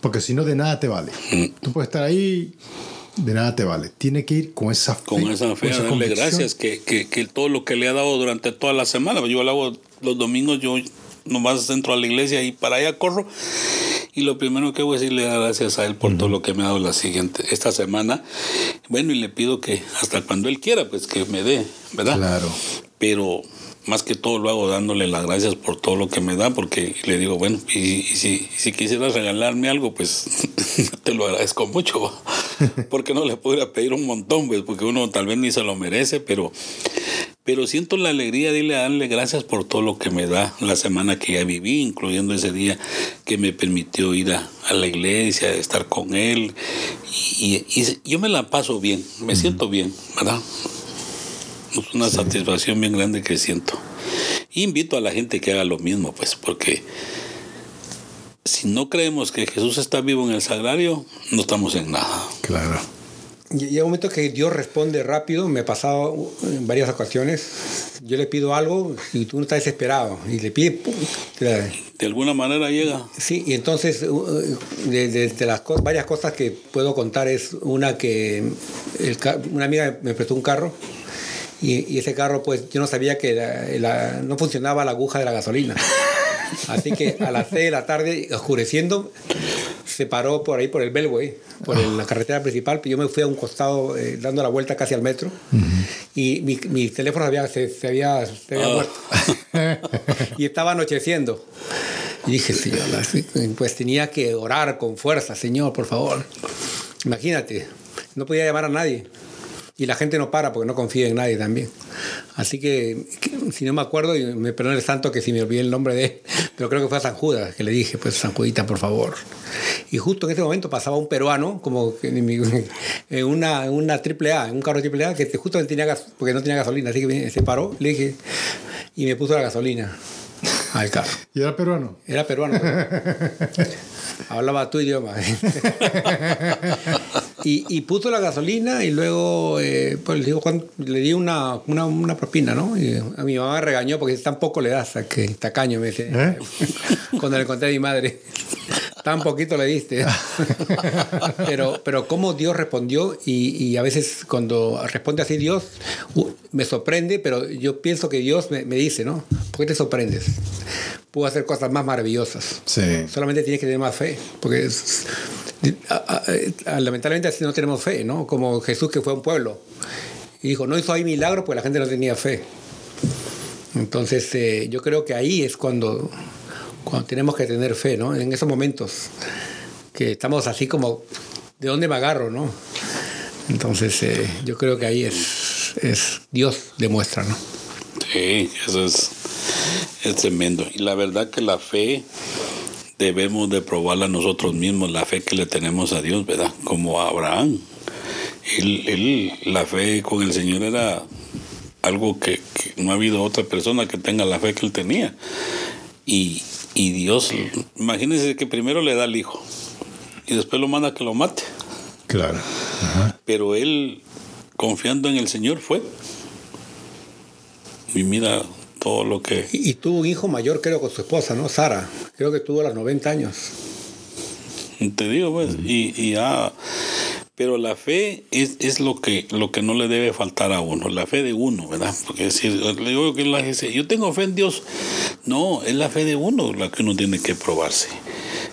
Porque si no, de nada te vale. Mm. Tú puedes estar ahí, de nada te vale. Tiene que ir con esa fe. Con esa fe, darle gracias, que, que, que, todo lo que le ha dado durante toda la semana. Yo lo hago los domingos, yo nomás entro a la iglesia y para allá corro. Y lo primero que voy a decirle gracias a él por todo lo que me ha dado la siguiente, esta semana. Bueno, y le pido que hasta cuando él quiera, pues que me dé, ¿verdad? Claro. Pero más que todo lo hago dándole las gracias por todo lo que me da, porque le digo, bueno, y, si, si, quisieras regalarme algo, pues te lo agradezco mucho, porque no le podría pedir un montón, pues, porque uno tal vez ni se lo merece, pero, pero siento la alegría de darle gracias por todo lo que me da la semana que ya viví, incluyendo ese día que me permitió ir a, la iglesia, estar con él, y, y yo me la paso bien, me siento bien, ¿verdad? Es una satisfacción bien grande que siento. invito a la gente que haga lo mismo, pues, porque si no creemos que Jesús está vivo en el sagrario, no estamos en nada. Claro. Llega un momento que Dios responde rápido, me ha pasado en varias ocasiones. Yo le pido algo y tú no estás desesperado. Y le pide. De alguna manera llega. Sí, y entonces, de, las varias cosas que puedo contar, es una que una amiga me prestó un carro y, ese carro, pues yo no sabía que no funcionaba la aguja de la gasolina. Así que a las 6 de la tarde, oscureciendo, se paró por ahí por el Belway, por la carretera principal. Yo me fui a un costado eh, dando la vuelta casi al metro y mi, teléfono había, se, había, se había muerto. y estaba anocheciendo. Y dije, Señor, pues tenía que orar con fuerza, Señor, por favor. Imagínate, no podía llamar a nadie. Y la gente no para porque no confía en nadie también. Así que, si no me acuerdo, y me perdona el santo que si me olvidé el nombre de él, pero creo que fue a San Judas que le dije, pues San Judita, por favor. Y justo en ese momento pasaba un peruano, como en una, una triple A, en un carro triple A, que justo tenía gas, porque no tenía gasolina, así que se paró, le dije, y me puso la gasolina al carro. ¿Y era peruano? Era peruano. Hablaba tu idioma. Y, y, puso la gasolina y luego eh, pues, le, digo, le di una, una, una, propina, ¿no? Y a mi mamá me regañó porque tampoco le das a que tacaño, me dice. ¿Eh? Cuando le conté a mi madre. Tan poquito le diste. pero, pero cómo Dios respondió y, y, a veces cuando responde así Dios me sorprende, pero yo pienso que Dios me, me dice, ¿no? ¿Por qué te sorprendes? Puedo hacer cosas más maravillosas. Sí. Solamente tienes que tener más fe, porque es, lamentablemente así no tenemos fe, ¿no? Como Jesús que fue a un pueblo y dijo, no hizo ahí milagros porque la gente no tenía fe. Entonces eh, yo creo que ahí es cuando, cuando tenemos que tener fe, ¿no? En esos momentos que estamos así como, ¿de dónde me agarro, no? Entonces eh, yo creo que ahí es, Dios demuestra, ¿no? Sí, eso es, es tremendo. Y la verdad que la fe debemos de probarla nosotros mismos, la fe que le tenemos a Dios, ¿verdad? Como a Abraham. Él, la fe con el Señor era algo que, no ha habido otra persona que tenga la fe que él tenía. Y, Dios, imagínense que primero le da al hijo y después lo manda a que lo mate. Claro. Pero él, confiando en el Señor, fue. Y mira, todo lo que... Y, tuvo un hijo mayor, creo, con su esposa, ¿no? Sara. Creo que tuvo a los 90 años. Te digo, pues, y, y ya... Pero la fe es, es, lo, que, lo que no le debe faltar a uno, la fe de uno, ¿verdad? Porque decir, le digo que la gente yo tengo fe en Dios. No, es la fe de uno la que uno tiene que probarse.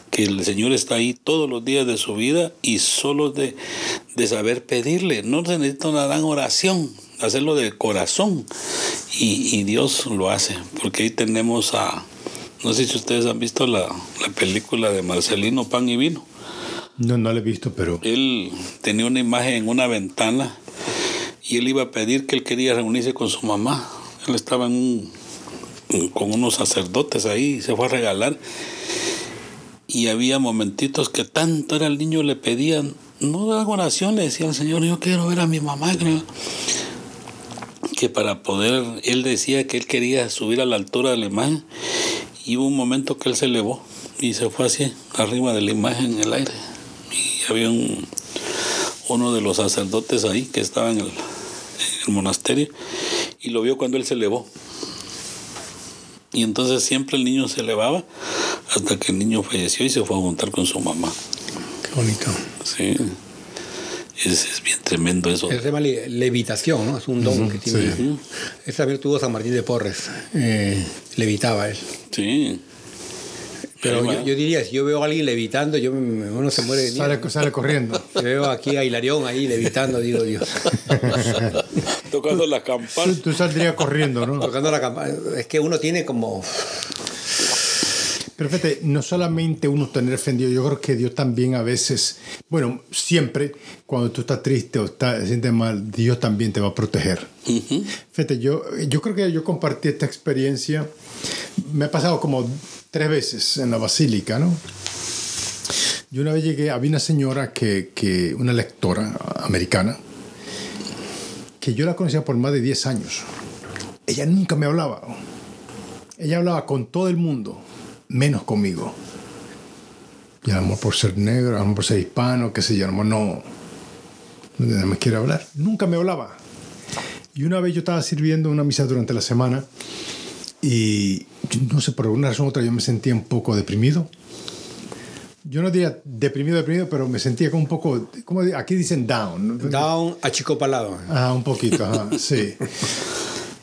Que el Señor está ahí todos los días de su vida y solo de, de saber pedirle. No se necesita una gran oración, hacerlo de corazón y, Dios lo hace, porque ahí tenemos a, no sé si ustedes han visto la, película de Marcelino Pan y Vino. No, no la he visto, pero... Él tenía una imagen en una ventana y él iba a pedir que él quería reunirse con su mamá. Él estaba en con unos sacerdotes ahí y se fue a regalar. Y había momentitos que tanto era el niño, le pedían, no hago oración, le decía al Señor, yo quiero ver a mi mamá. Creo que para poder, él decía que él quería subir a la altura de la imagen y hubo un momento que él se elevó y se fue así, arriba de la imagen en el aire. Había un, uno de los sacerdotes ahí que estaba en el, monasterio y lo vio cuando él se elevó. Y entonces siempre el niño se elevaba hasta que el niño falleció y se fue a juntar con su mamá. Qué bonito. Sí. Es, bien tremendo eso. Se llama levitación, ¿no? Es un don que tiene. Sí. Esa también tuvo San Martín de Porres. Eh, levitaba él. Sí. Pero yo, yo diría, si yo veo a alguien levitando, yo me- uno se muere de miedo. Sale, sale corriendo. Si veo aquí a Hilarión ahí levitando, digo Dios. Tocando la campana. tú saldrías corriendo, ¿no? Tocando la campana. Es que uno tiene como. Pero fíjate, no solamente uno tener fe en Dios, yo creo que Dios también a veces, bueno, siempre cuando tú estás triste o estás, te sientes mal, Dios también te va a proteger. Ujú. Fíjate, yo, yo creo que yo compartí esta experiencia, me ha pasado como tres veces en la basílica, ¿no? Yo una vez llegué, había una señora que, que una lectora americana, que yo la conocía por más de 10 años. Ella nunca me hablaba. Ella hablaba con todo el mundo, menos conmigo. Y a por ser negro, a por ser hispano, qué sé yo, mejor no, no me quiere hablar. Nunca me hablaba. Y una vez yo estaba sirviendo una misa durante la semana y no sé, por alguna razón u otra yo me sentía un poco deprimido. Yo no diría deprimido, deprimido, pero me sentía como un poco, como aquí dicen down. Down achicopalado. Ah, un poquito, ajá, sí.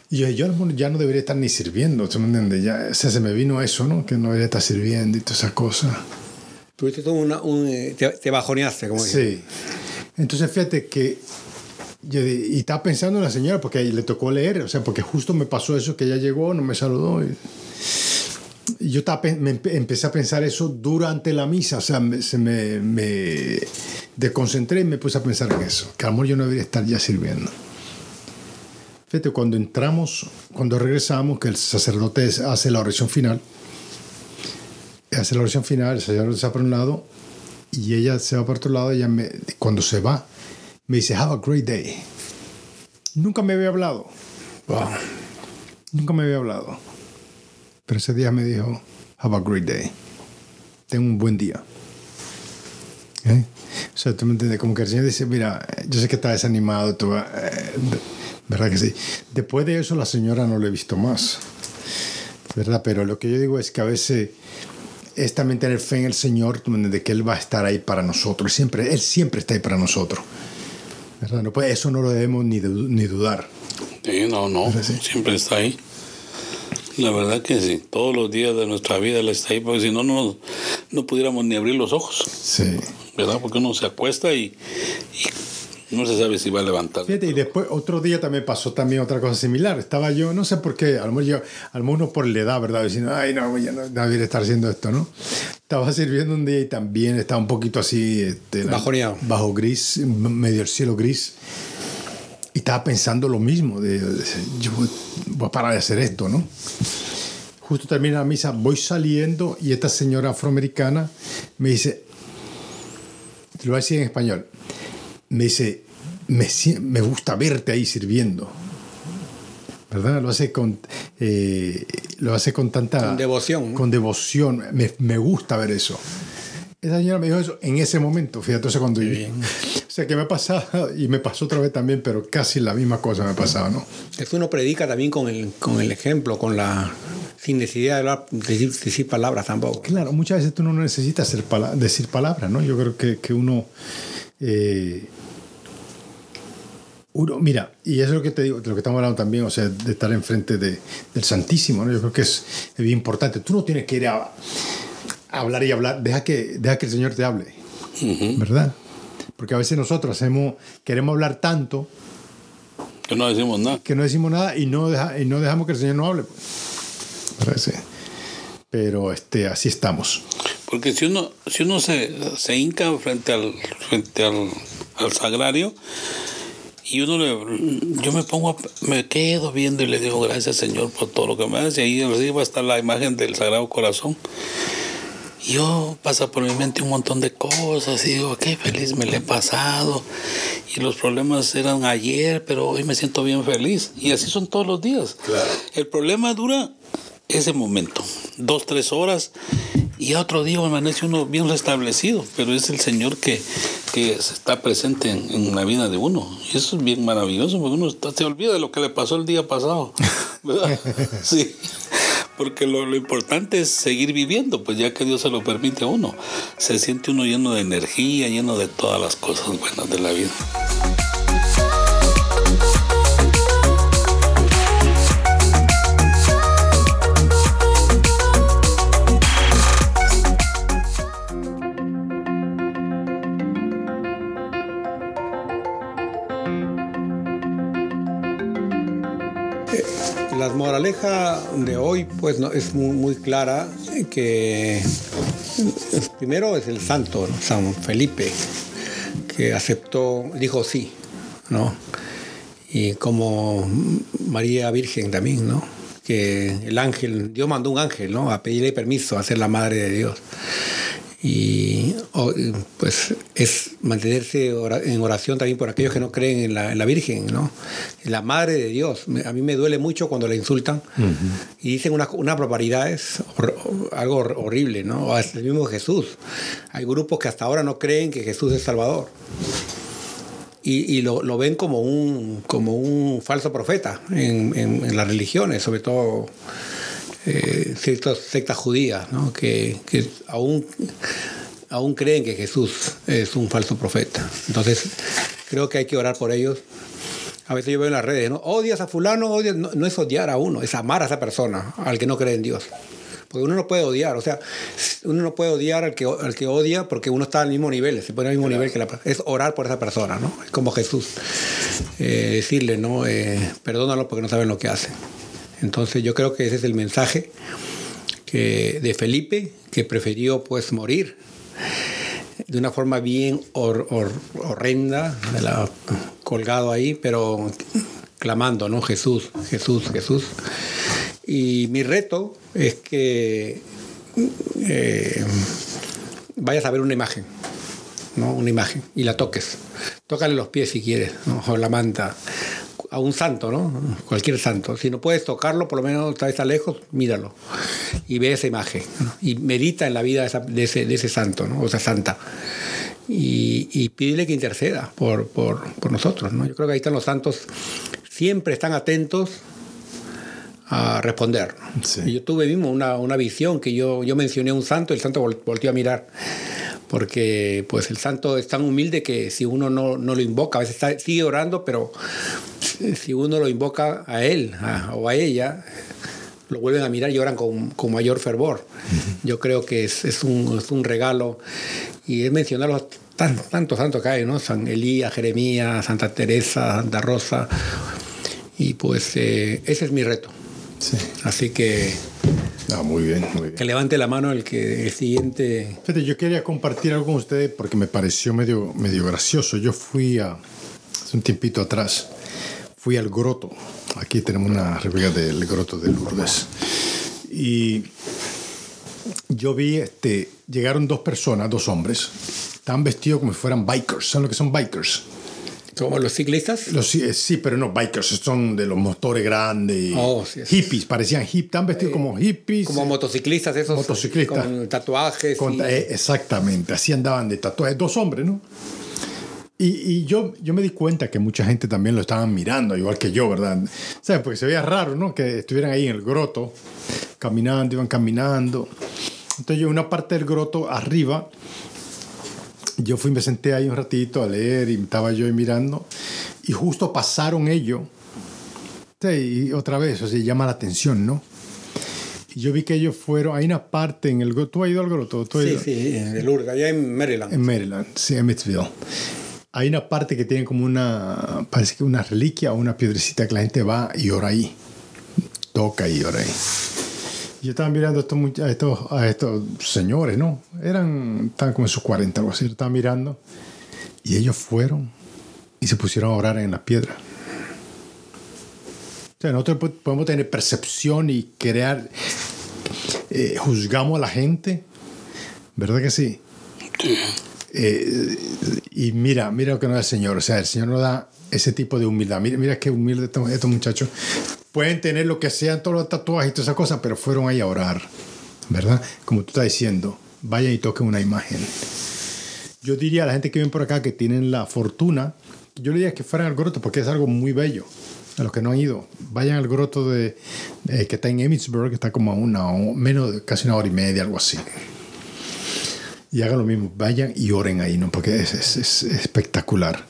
Y yo, yo ya no debería estar ni sirviendo, ¿se me entiende? Ya, o sea, se me vino eso, ¿no? Que no debería estar sirviendo y todas esas cosas. Tuviste todo una, un, eh, te, te bajoneaste, como. Sí. Entonces, fíjate que y estaba pensando en la señora porque le tocó leer, o sea, porque justo me pasó eso que ella llegó, no me saludó. Y, yo estaba, me empe- empecé a pensar eso durante la misa, o sea, me- se me, me desconcentré y me puse a pensar en eso, que a lo mejor yo no debería estar ya sirviendo. Fíjate, cuando entramos, cuando regresamos, que el sacerdote hace la oración final, hace la oración final, el sacerdote se va por un lado y ella se va por otro lado, ella me, cuando se va, me dice, have a great day. Nunca me había hablado, Wow. nunca me había hablado. Pero ese día me dijo, have a great day. Ten un buen día. ¿Eh? O sea, tú me entiendes, como que el Señor dice, mira, yo sé que estás desanimado, tú, eh, ¿verdad que sí? Después de eso la señora no la he visto más, ¿verdad? Pero lo que yo digo es que a veces es también tener fe en el Señor, de que Él va a estar ahí para nosotros, siempre, Él siempre está ahí para nosotros, ¿verdad? No, pues eso no lo debemos ni, du- ni dudar. Sí, no, no, ¿Verdad, sí? siempre está ahí. La verdad que sí, todos los días de nuestra vida Él está ahí, porque si no, no, no pudiéramos ni abrir los ojos, Sí. ¿verdad? Porque uno se acuesta y, y no se sabe si va a levantar. Fíjate, y después otro día también pasó también otra cosa similar. Estaba yo, no sé por qué, a lo mejor yo, a lo mejor uno por la edad, ¿verdad? Diciendo, ay, no, ya no debería estar haciendo esto, ¿no? Estaba sirviendo un día y también estaba un poquito así, este, Bajoneado. bajo gris, medio el cielo gris. Y estaba pensando lo mismo, de, de- yo voy, voy a parar de hacer esto, ¿no? Justo termina la misa, voy saliendo y esta señora afroamericana me dice, te lo voy a decir en español, me dice, me, me gusta verte ahí sirviendo. ¿Verdad? Lo hace con, eh, lo hace con tanta... Con devoción, ¿no? Con devoción. Me, me gusta ver eso. Esa señora me dijo eso en ese momento, fíjate, sea, cuando yo... O sea, que me ha pasado, y me pasó otra vez también, pero casi la misma cosa me ha pasado, ¿no? Eso uno predica también con el, con el ejemplo, con la. sin necesidad de hablar- decir, decir palabras tampoco. Claro, muchas veces tú no necesitas hacer pala- decir palabras, ¿no? Yo creo que, que uno, eh, uno. Mira, y eso es lo que te digo, de lo que estamos hablando también, o sea, de estar enfrente de, del Santísimo, ¿no? Yo creo que es, bien importante. Tú no tienes que ir a, a hablar y hablar, deja que, deja que el Señor te hable. ¿verdad? Porque a veces nosotros hacemos, queremos hablar tanto Que no decimos nada. que no decimos nada y no, deja- y no dejamos que el Señor no hable. Pues. ¿Verdad? Sí. Pero este, así estamos. Porque si uno, si uno se, se hinca frente al, frente al, al sagrario y uno le, yo me pongo, a- me quedo viendo y le digo gracias Señor por todo lo que me hace. Y ahí arriba está la imagen del Sagrado Corazón. Y yo pasa por mi mente un montón de cosas y digo, qué feliz me le he pasado. Y los problemas eran ayer, pero hoy me siento bien feliz. Y así son todos los días. El problema dura ese momento, dos, tres horas, y a otro día amanece uno bien restablecido, pero es el Señor que, que está presente en, en la vida de uno. Y eso es bien maravilloso, porque uno está- se olvida de lo que le pasó el día pasado. ¿verdad? Sí. Porque lo, lo importante es seguir viviendo, pues ya que Dios se lo permite a uno. Se siente uno lleno de energía, lleno de todas las cosas buenas de la vida. Moraleja de hoy pues no, es muy, clara que primero es el santo. San Felipe, que aceptó, dijo sí, ¿no? Y como María Virgen también, ¿no? Que el ángel, Dios mandó un ángel, ¿no? A pedirle permiso a ser la madre de Dios. Y pues es mantenerse en oración también por aquellos que no creen en la, en la Virgen, ¿no? La Madre de Dios. A mí me duele mucho cuando la insultan y dicen unas, unas barbaridades, algo hor- horrible, ¿no? O hasta el mismo Jesús. Hay grupos que hasta ahora no creen que Jesús es Salvador. Y, y lo, lo ven como un, como un falso profeta en, en- en las religiones, sobre todo eh, ciertas sectas judías, ¿no? que, que aún, aún creen que Jesús es un falso profeta. Entonces, creo que hay que orar por ellos. A veces yo veo en las redes, ¿no? Odias a fulano, odias. No, es odiar a uno, es amar a esa persona, al que no cree en Dios. Porque uno no puede odiar, o sea, uno no puede odiar al que, al que odia porque uno está al mismo nivel, se pone al mismo nivel que la persona. Es orar por esa persona, ¿no? Es como Jesús. Eh, decirle, ¿no? Eh, perdónalo porque no saben lo que hacen. Entonces yo creo que ese es el mensaje que, de Felipe, que prefirió pues morir de una forma bien hor- hor- horrenda, la- colgado ahí, pero clamando, ¿no? Jesús, Jesús, Jesús. Y mi reto es que eh, vayas a ver una imagen, ¿no? Una imagen y la toques. Tócale los pies si quieres, o la manta. A un santo, ¿no? Cualquier santo. Si no puedes tocarlo, por lo menos está, está lejos, míralo. Y ve esa imagen. ¿no? Y medita en la vida de, esa- de ese, de ese santo, ¿no? O esa santa. Y, y pídele que interceda por, por, por nosotros, ¿no? Yo creo que ahí están los santos. Siempre están atentos a responder. Sí. Y yo tuve mismo una, una visión que yo, yo mencioné a un santo y el santo vol- volteó a mirar. Porque pues el santo es tan humilde que si uno no, no lo invoca, a veces está- sigue orando, pero si uno lo invoca a él a- o a ella, lo vuelven a mirar y oran con, con mayor fervor. Yo creo que es, es, un, es un regalo. Y es mencionar los tan- tantos santos que hay, ¿no? San Elías, Jeremías, Santa Teresa, Santa Rosa. Y pues eh, ese es mi reto. Sí. Así que Ah, muy bien, muy bien. que levante la mano el que el siguiente. Fíjate, yo quería compartir algo con ustedes porque me pareció medio, medio gracioso. Yo fui a, hace un tiempito atrás, fui al groto. Aquí tenemos una réplica del groto de Lourdes. Y yo vi, este, llegaron dos personas, dos hombres. Estaban vestidos como si fueran bikers. ¿Saben lo que son bikers? Como los ciclistas. Los, sí, eh, sí, pero no bikers, son de los motores grandes. Oh, sí, hippies, parecían hippies. Estaban vestidos como hippies. Como motociclistas, esos. Motociclistas. Con tatuajes. Con- y- eh, exactamente, así andaban de tatuajes, dos hombres, ¿no? Y, y yo, yo me di cuenta que mucha gente también lo estaban mirando, igual que yo, ¿verdad? ¿Sabes? Porque se veía raro, ¿no? Que estuvieran ahí en el groto, caminando, iban caminando. Entonces yo en una parte del groto arriba, yo fui, me senté ahí un ratito a leer y estaba yo ahí mirando, y justo pasaron ellos. Sí, y otra vez, o sea, llama la atención, ¿no? Y yo vi que ellos fueron, hay una parte en el ¿tú has ido al groto? ¿Tú has Sí, ido? sí, de Lourdes, allá en Maryland. En Maryland, sí, Emmitsville. Hay una parte que tiene como una, parece que una reliquia o una piedrecita que la gente va y ora ahí. Toca y ora ahí. Yo estaba mirando a estos, a estos, a estos señores, ¿no? Eran, estaban como en sus 40, algo así. Yo estaba mirando. Y ellos fueron y se pusieron a orar en la piedra. O sea, nosotros po- podemos tener percepción y crear, eh, juzgamos a la gente, ¿verdad que sí? Eh, y mira, mira lo que nos da el Señor. O sea, el Señor nos da ese tipo de humildad. Mira, mira qué humilde estos, estos muchachos. Pueden tener lo que sean, todos los tatuajes y todas esas cosas, pero fueron ahí a orar. ¿Verdad? Como tú estás diciendo, vayan y toquen una imagen. Yo diría a la gente que viene por acá que tienen la fortuna, yo le diría que fueran al groto porque es algo muy bello. A los que no han ido, vayan al groto de, eh, que está en Emmitsburg, que está como a una, o menos, de casi una hora y media, algo así y hagan lo mismo, vayan y oren ahí, ¿no? Porque es, es- es espectacular.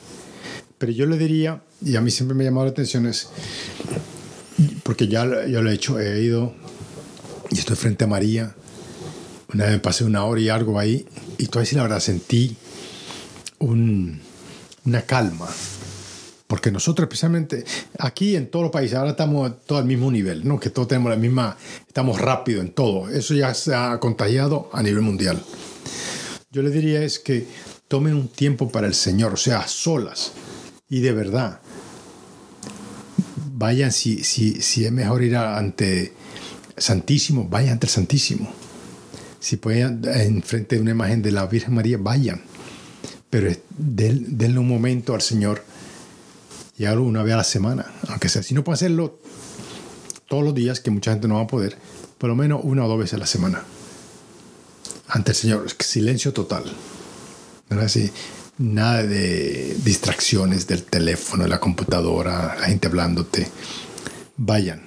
Pero yo le diría, y a mí siempre me ha llamado la atención, es, porque ya, yo lo he hecho, he ido y estoy frente a María, una vez me pasé una hora y algo ahí, y todavía sí la verdad sentí un- una calma, Porque nosotros especialmente aquí en todos los países, ahora estamos todo al mismo nivel, ¿no? que todos tenemos la misma, estamos rápido en todo. Eso ya se ha contagiado a nivel mundial. Yo le diría es que tomen un tiempo para el Señor, o sea, solas y de verdad. Vayan, si, si, si es mejor ir ante Santísimo, vayan ante el Santísimo. Si pueden enfrente de una imagen de la Virgen María, vayan. Pero denle un momento al Señor y hágalo una vez a la semana, aunque sea. Si no puede hacerlo todos los días, que mucha gente no va a poder, por lo menos una o dos veces a la semana. Ante el Señor, silencio total. Así, nada de distracciones del teléfono, de la computadora, la gente hablándote. Vayan.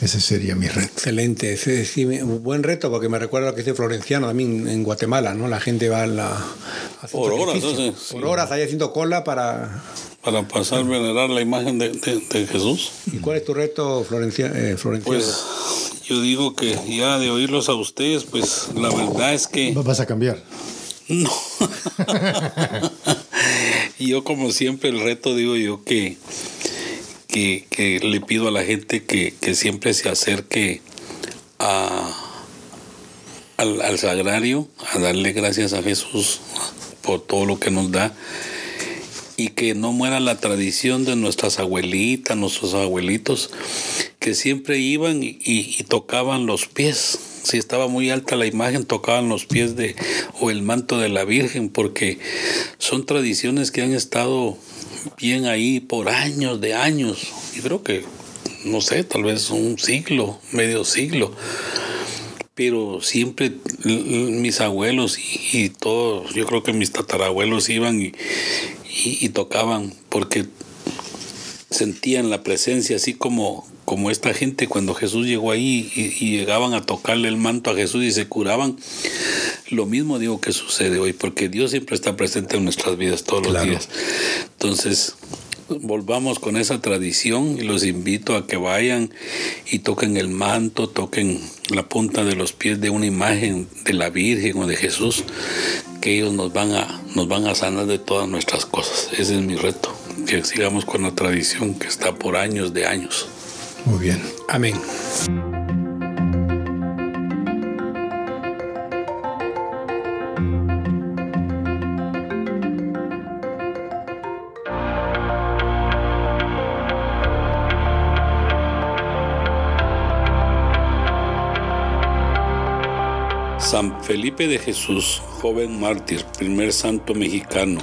Ese sería mi reto. Excelente, ese sí, un buen reto porque me recuerda lo que dice Florenciano también en Guatemala, ¿no? La gente va a la... Por horas, entonces. Por horas ahí haciendo cola para... Para pasar a venerar la imagen de, de, Jesús. ¿Y cuál es tu reto, Florencia, eh, Florenciano? Pues yo digo que ya de oírlos a ustedes, pues la verdad es que... ¿Vas a cambiar? No. yo como siempre el reto digo yo que, que, le pido a la gente que, siempre se acerque a, al, al, sagrario, a darle gracias a Jesús por todo lo que nos da y que no muera la tradición de nuestras abuelitas, nuestros abuelitos, que siempre iban y tocaban los pies si estaba muy alta la imagen, tocaban los pies de o el manto de la Virgen, porque son tradiciones que han estado bien ahí por años de años. Y creo que, no sé, tal vez un siglo, medio siglo. Pero siempre mis abuelos y, todos, yo creo que mis tatarabuelos iban y, y tocaban, porque sentían la presencia, así como, como esta gente cuando Jesús llegó ahí y, llegaban a tocarle el manto a Jesús y se curaban. Lo mismo digo que sucede hoy, porque Dios siempre está presente en nuestras vidas todos los días. Entonces, volvamos con esa tradición y los invito a que vayan y toquen el manto, toquen la punta de los pies de una imagen de la Virgen o de Jesús, que ellos nos van a, nos van a sanar de todas nuestras cosas. Ese es mi reto, que sigamos con la tradición que está por años de años. Muy bien. Amén. San Felipe de Jesús, joven mártir, primer santo mexicano,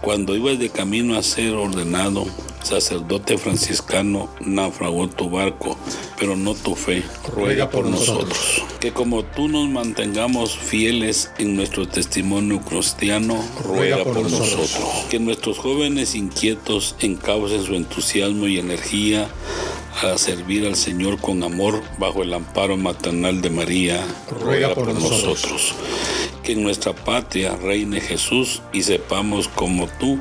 cuando ibas de camino a ser ordenado sacerdote franciscano, naufragó tu barco, pero no tu fe. Ruega por nosotros. Que como tú nos mantengamos fieles en nuestro testimonio cristiano, ruega por nosotros. Que nuestros jóvenes inquietos encaucen su entusiasmo y energía a servir al Señor con amor bajo el amparo maternal de María, ruega, por, nosotros. Que en nuestra patria reine Jesús y sepamos como tú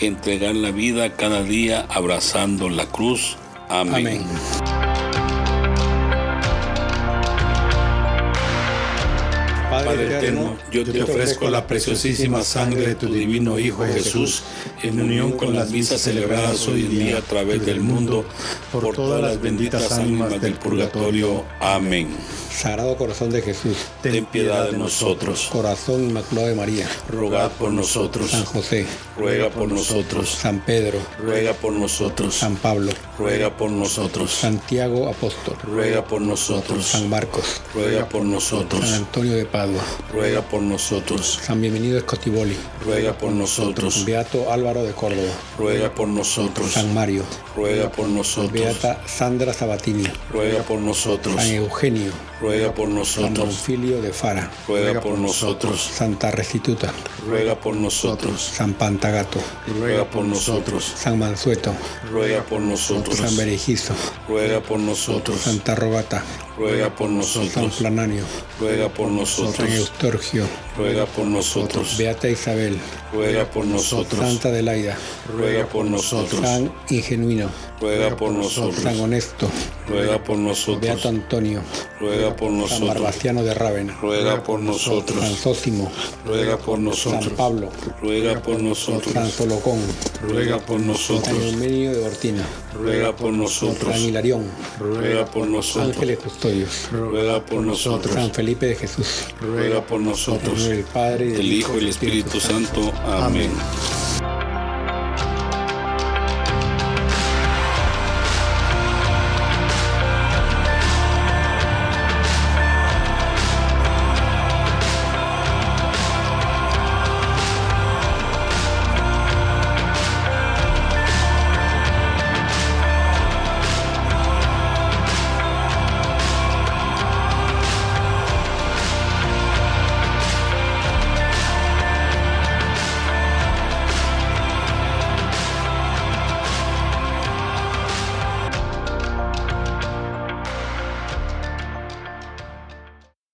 entregar la vida cada día abrazando la cruz. Amén. Padre eterno, yo te ofrezco la preciosísima sangre de tu divino Hijo Jesús, en unión con las misas celebradas hoy en día a través del mundo, por todas las benditas ánimas del purgatorio. Amén. Sagrado Corazón de Jesús, ten piedad de nosotros. Corazón Inmaculado de María, rogad por nosotros. San José, ruega por nosotros. San Pedro, ruega por nosotros. San Pablo, ruega por nosotros. Santiago Apóstol, ruega por nosotros. San Marcos, ruega por nosotros. San Antonio de Padua, ruega por nosotros. San Bienvenido Escotiboli, ruega por nosotros. Beato Álvaro de Córdoba, ruega por nosotros. San Mario, ruega por nosotros. Beata Sandra Sabatini, ruega por nosotros. San Eugenio, ruega por nosotros. San Bonfilio de Fara, ruega por nosotros. Santa Restituta, ruega por nosotros. San Pantagato, ruega por nosotros. San Mansueto, ruega por nosotros. San Berejizo, ruega por nosotros. Santa Rogata, ruega por nosotros. San Plananio, ruega por nosotros. San Eustorgio, ruega por nosotros. Beata Isabel, ruega por nosotros. Santa Delaida, ruega por nosotros. San Ingenuino, ruega por nosotros. San Honesto, ruega por nosotros. Beato Antonio, ruega por San nosotros, Barbaciano de Rávena, ruega por nosotros, San Zósimo, ruega por San nosotros, Pablo, ruega por nosotros, San Solocón, ruega por San nosotros, Eumenio de Ortina, ruega por nosotros, San Hilarión, ruega por nosotros, Ángeles Custodios, ruega por nosotros, San Felipe de Jesús, ruega por nosotros, del Padre el Hijo y el Espíritu Santo. Amén.